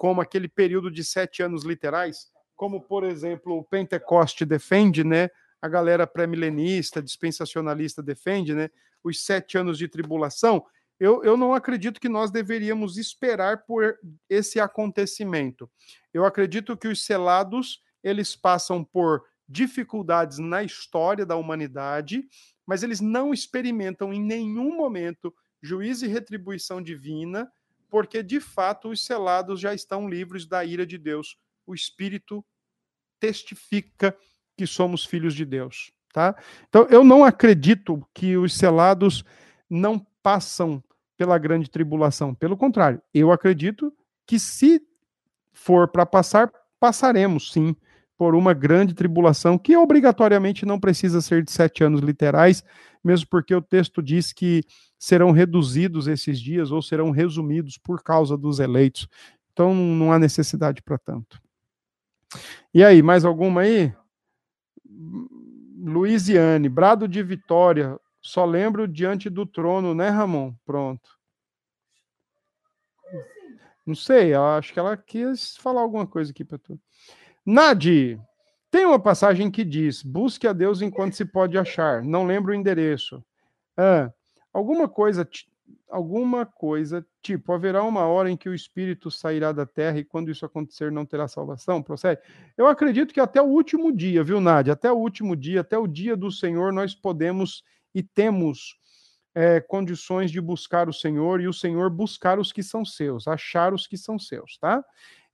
como aquele período de sete anos literais, como, por exemplo, o Pentecoste defende, né? A galera pré-milenista, dispensacionalista defende, né? Os sete anos de tribulação. Eu, eu não acredito que nós deveríamos esperar por esse acontecimento. Eu acredito que os selados eles passam por dificuldades na história da humanidade mas eles não experimentam em nenhum momento juízo e retribuição divina, porque de fato os selados já estão livres da ira de Deus. O Espírito testifica que somos filhos de Deus, tá? Então eu não acredito que os selados não passam pela grande tribulação. Pelo contrário, eu acredito que se for para passar, passaremos, sim, por uma grande tribulação, que obrigatoriamente não precisa ser de sete anos literais, mesmo porque o texto diz que serão reduzidos esses dias ou serão resumidos por causa dos eleitos. Então não há necessidade para tanto. E aí, mais alguma aí? Luiziane, brado de vitória, só lembro diante do trono, né, Ramon? Pronto. Não sei, acho que ela quis falar alguma coisa aqui para tu. Nadi, tem uma passagem que diz: busque a Deus enquanto se pode achar. Não lembro o endereço. Ah, alguma coisa, alguma coisa, tipo, haverá uma hora em que o Espírito sairá da terra e quando isso acontecer não terá salvação? Procede? Eu acredito que até o último dia, viu, Nádia? Até o último dia, até o dia do Senhor, nós podemos e temos é, condições de buscar o Senhor e o Senhor buscar os que são seus, achar os que são seus, tá?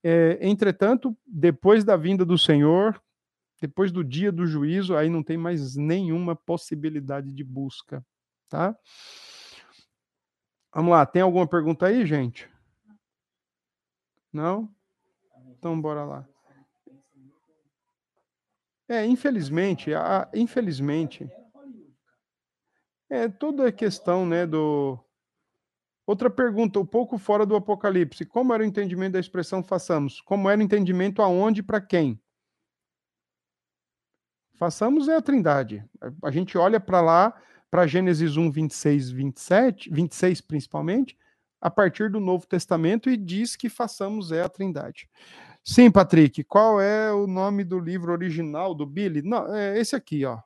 É, entretanto, depois da vinda do Senhor, depois do dia do juízo, aí não tem mais nenhuma possibilidade de busca, tá? Vamos lá, tem alguma pergunta aí, gente? Não? Então bora lá. É, infelizmente, a, infelizmente, é toda a questão, né, do Outra pergunta, um pouco fora do Apocalipse. Como era o entendimento da expressão façamos? Como era o entendimento aonde e para quem? Façamos é a Trindade. A gente olha para lá, para Gênesis 1, 26, 27, 26 principalmente, a partir do Novo Testamento e diz que façamos é a Trindade. Sim, Patrick, qual é o nome do livro original do Billy? Não, é esse aqui, ó.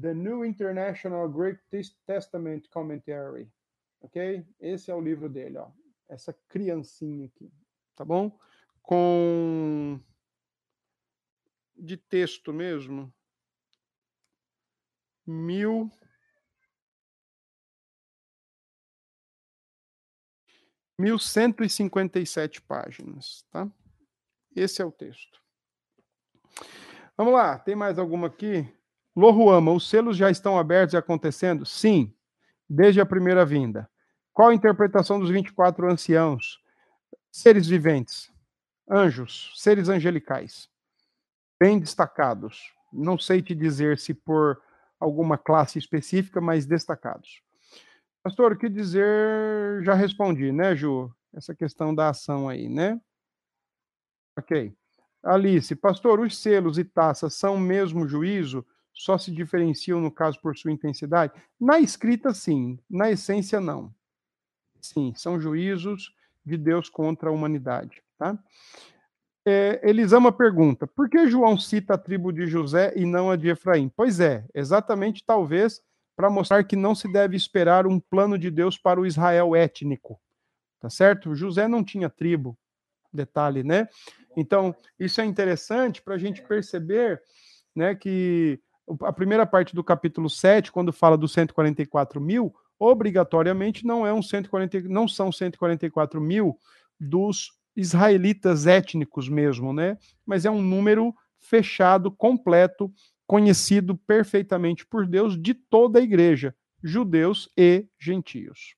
The New International Greek Testament Commentary. Ok? Esse é o livro dele, ó. Essa criancinha aqui. Tá bom? Com. De texto mesmo. Mil. Mil cento e cinquenta e sete páginas, tá? Esse é o texto. Vamos lá, tem mais alguma aqui? Lohuama, os selos já estão abertos e acontecendo? Sim, desde a primeira vinda. Qual a interpretação dos 24 anciãos? Seres viventes, anjos, seres angelicais, bem destacados. Não sei te dizer se por alguma classe específica, mas destacados. Pastor, o que dizer? Já respondi, né, Ju? Essa questão da ação aí, né? Ok. Alice, pastor, os selos e taças são mesmo juízo? só se diferenciam, no caso, por sua intensidade? Na escrita, sim. Na essência, não. Sim, são juízos de Deus contra a humanidade. Tá? É, Elisama pergunta: por que João cita a tribo de José e não a de Efraim? Pois é, exatamente talvez para mostrar que não se deve esperar um plano de Deus para o Israel étnico. Tá certo? José não tinha tribo, detalhe, né? Então, isso é interessante para a gente perceber né, que a primeira parte do capítulo 7, quando fala dos 144 mil, obrigatoriamente não, é um 140, não são 144 mil dos israelitas étnicos mesmo, né? Mas é um número fechado, completo, conhecido perfeitamente por Deus de toda a igreja, judeus e gentios.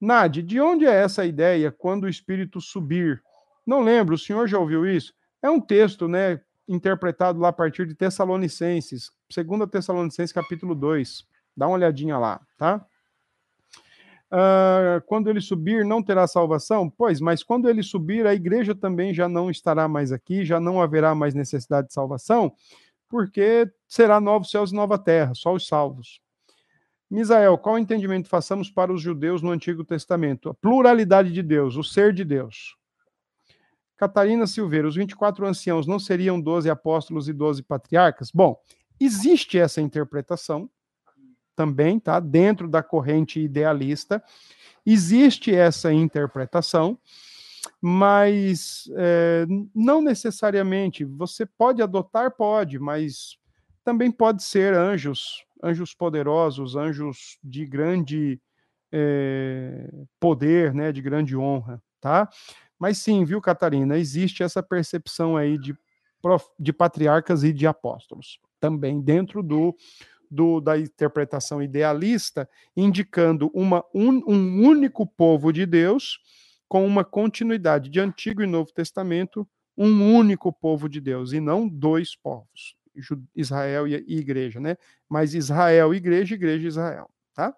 Nade, de onde é essa ideia quando o Espírito subir? Não lembro, o senhor já ouviu isso? É um texto, né, interpretado lá a partir de Tessalonicenses, 2 Tessalonicenses capítulo 2. Dá uma olhadinha lá, tá? Uh, quando ele subir, não terá salvação? Pois, mas quando ele subir, a igreja também já não estará mais aqui, já não haverá mais necessidade de salvação, porque será novos céus e nova terra, só os salvos. Misael, qual entendimento façamos para os judeus no Antigo Testamento? A pluralidade de Deus, o ser de Deus. Catarina Silveira, os 24 anciãos não seriam 12 apóstolos e 12 patriarcas? Bom, existe essa interpretação também, tá? Dentro da corrente idealista, existe essa interpretação, mas é, não necessariamente. Você pode adotar, pode, mas também pode ser anjos, anjos poderosos, anjos de grande é, poder, né? De grande honra, tá? Mas sim, viu, Catarina, existe essa percepção aí de, de patriarcas e de apóstolos, também dentro do, do da interpretação idealista, indicando uma, um, um único povo de Deus com uma continuidade de Antigo e Novo Testamento, um único povo de Deus e não dois povos, Israel e igreja, né? Mas Israel, igreja, igreja, Israel, tá?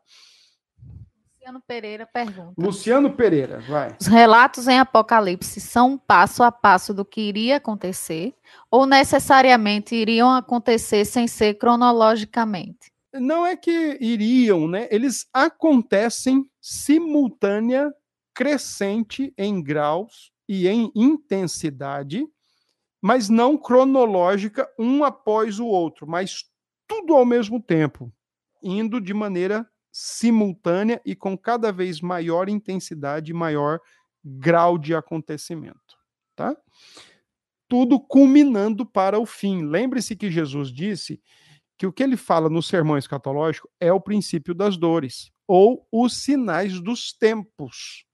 Luciano Pereira pergunta. Luciano Pereira, vai. Os relatos em Apocalipse são um passo a passo do que iria acontecer ou necessariamente iriam acontecer sem ser cronologicamente? Não é que iriam, né? Eles acontecem simultânea, crescente em graus e em intensidade, mas não cronológica um após o outro, mas tudo ao mesmo tempo, indo de maneira simultânea e com cada vez maior intensidade e maior grau de acontecimento, tá? Tudo culminando para o fim. Lembre-se que Jesus disse que o que ele fala no sermão escatológico é o princípio das dores ou os sinais dos tempos.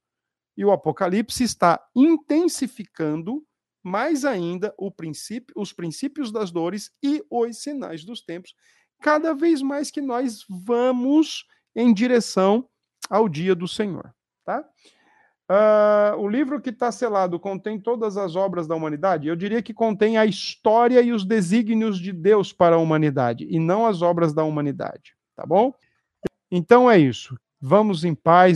E o Apocalipse está intensificando mais ainda princípio, os princípios das dores e os sinais dos tempos, cada vez mais que nós vamos em direção ao dia do Senhor. Tá? Uh, o livro que está selado contém todas as obras da humanidade? Eu diria que contém a história e os desígnios de Deus para a humanidade, e não as obras da humanidade. Tá bom? Então é isso. Vamos em paz.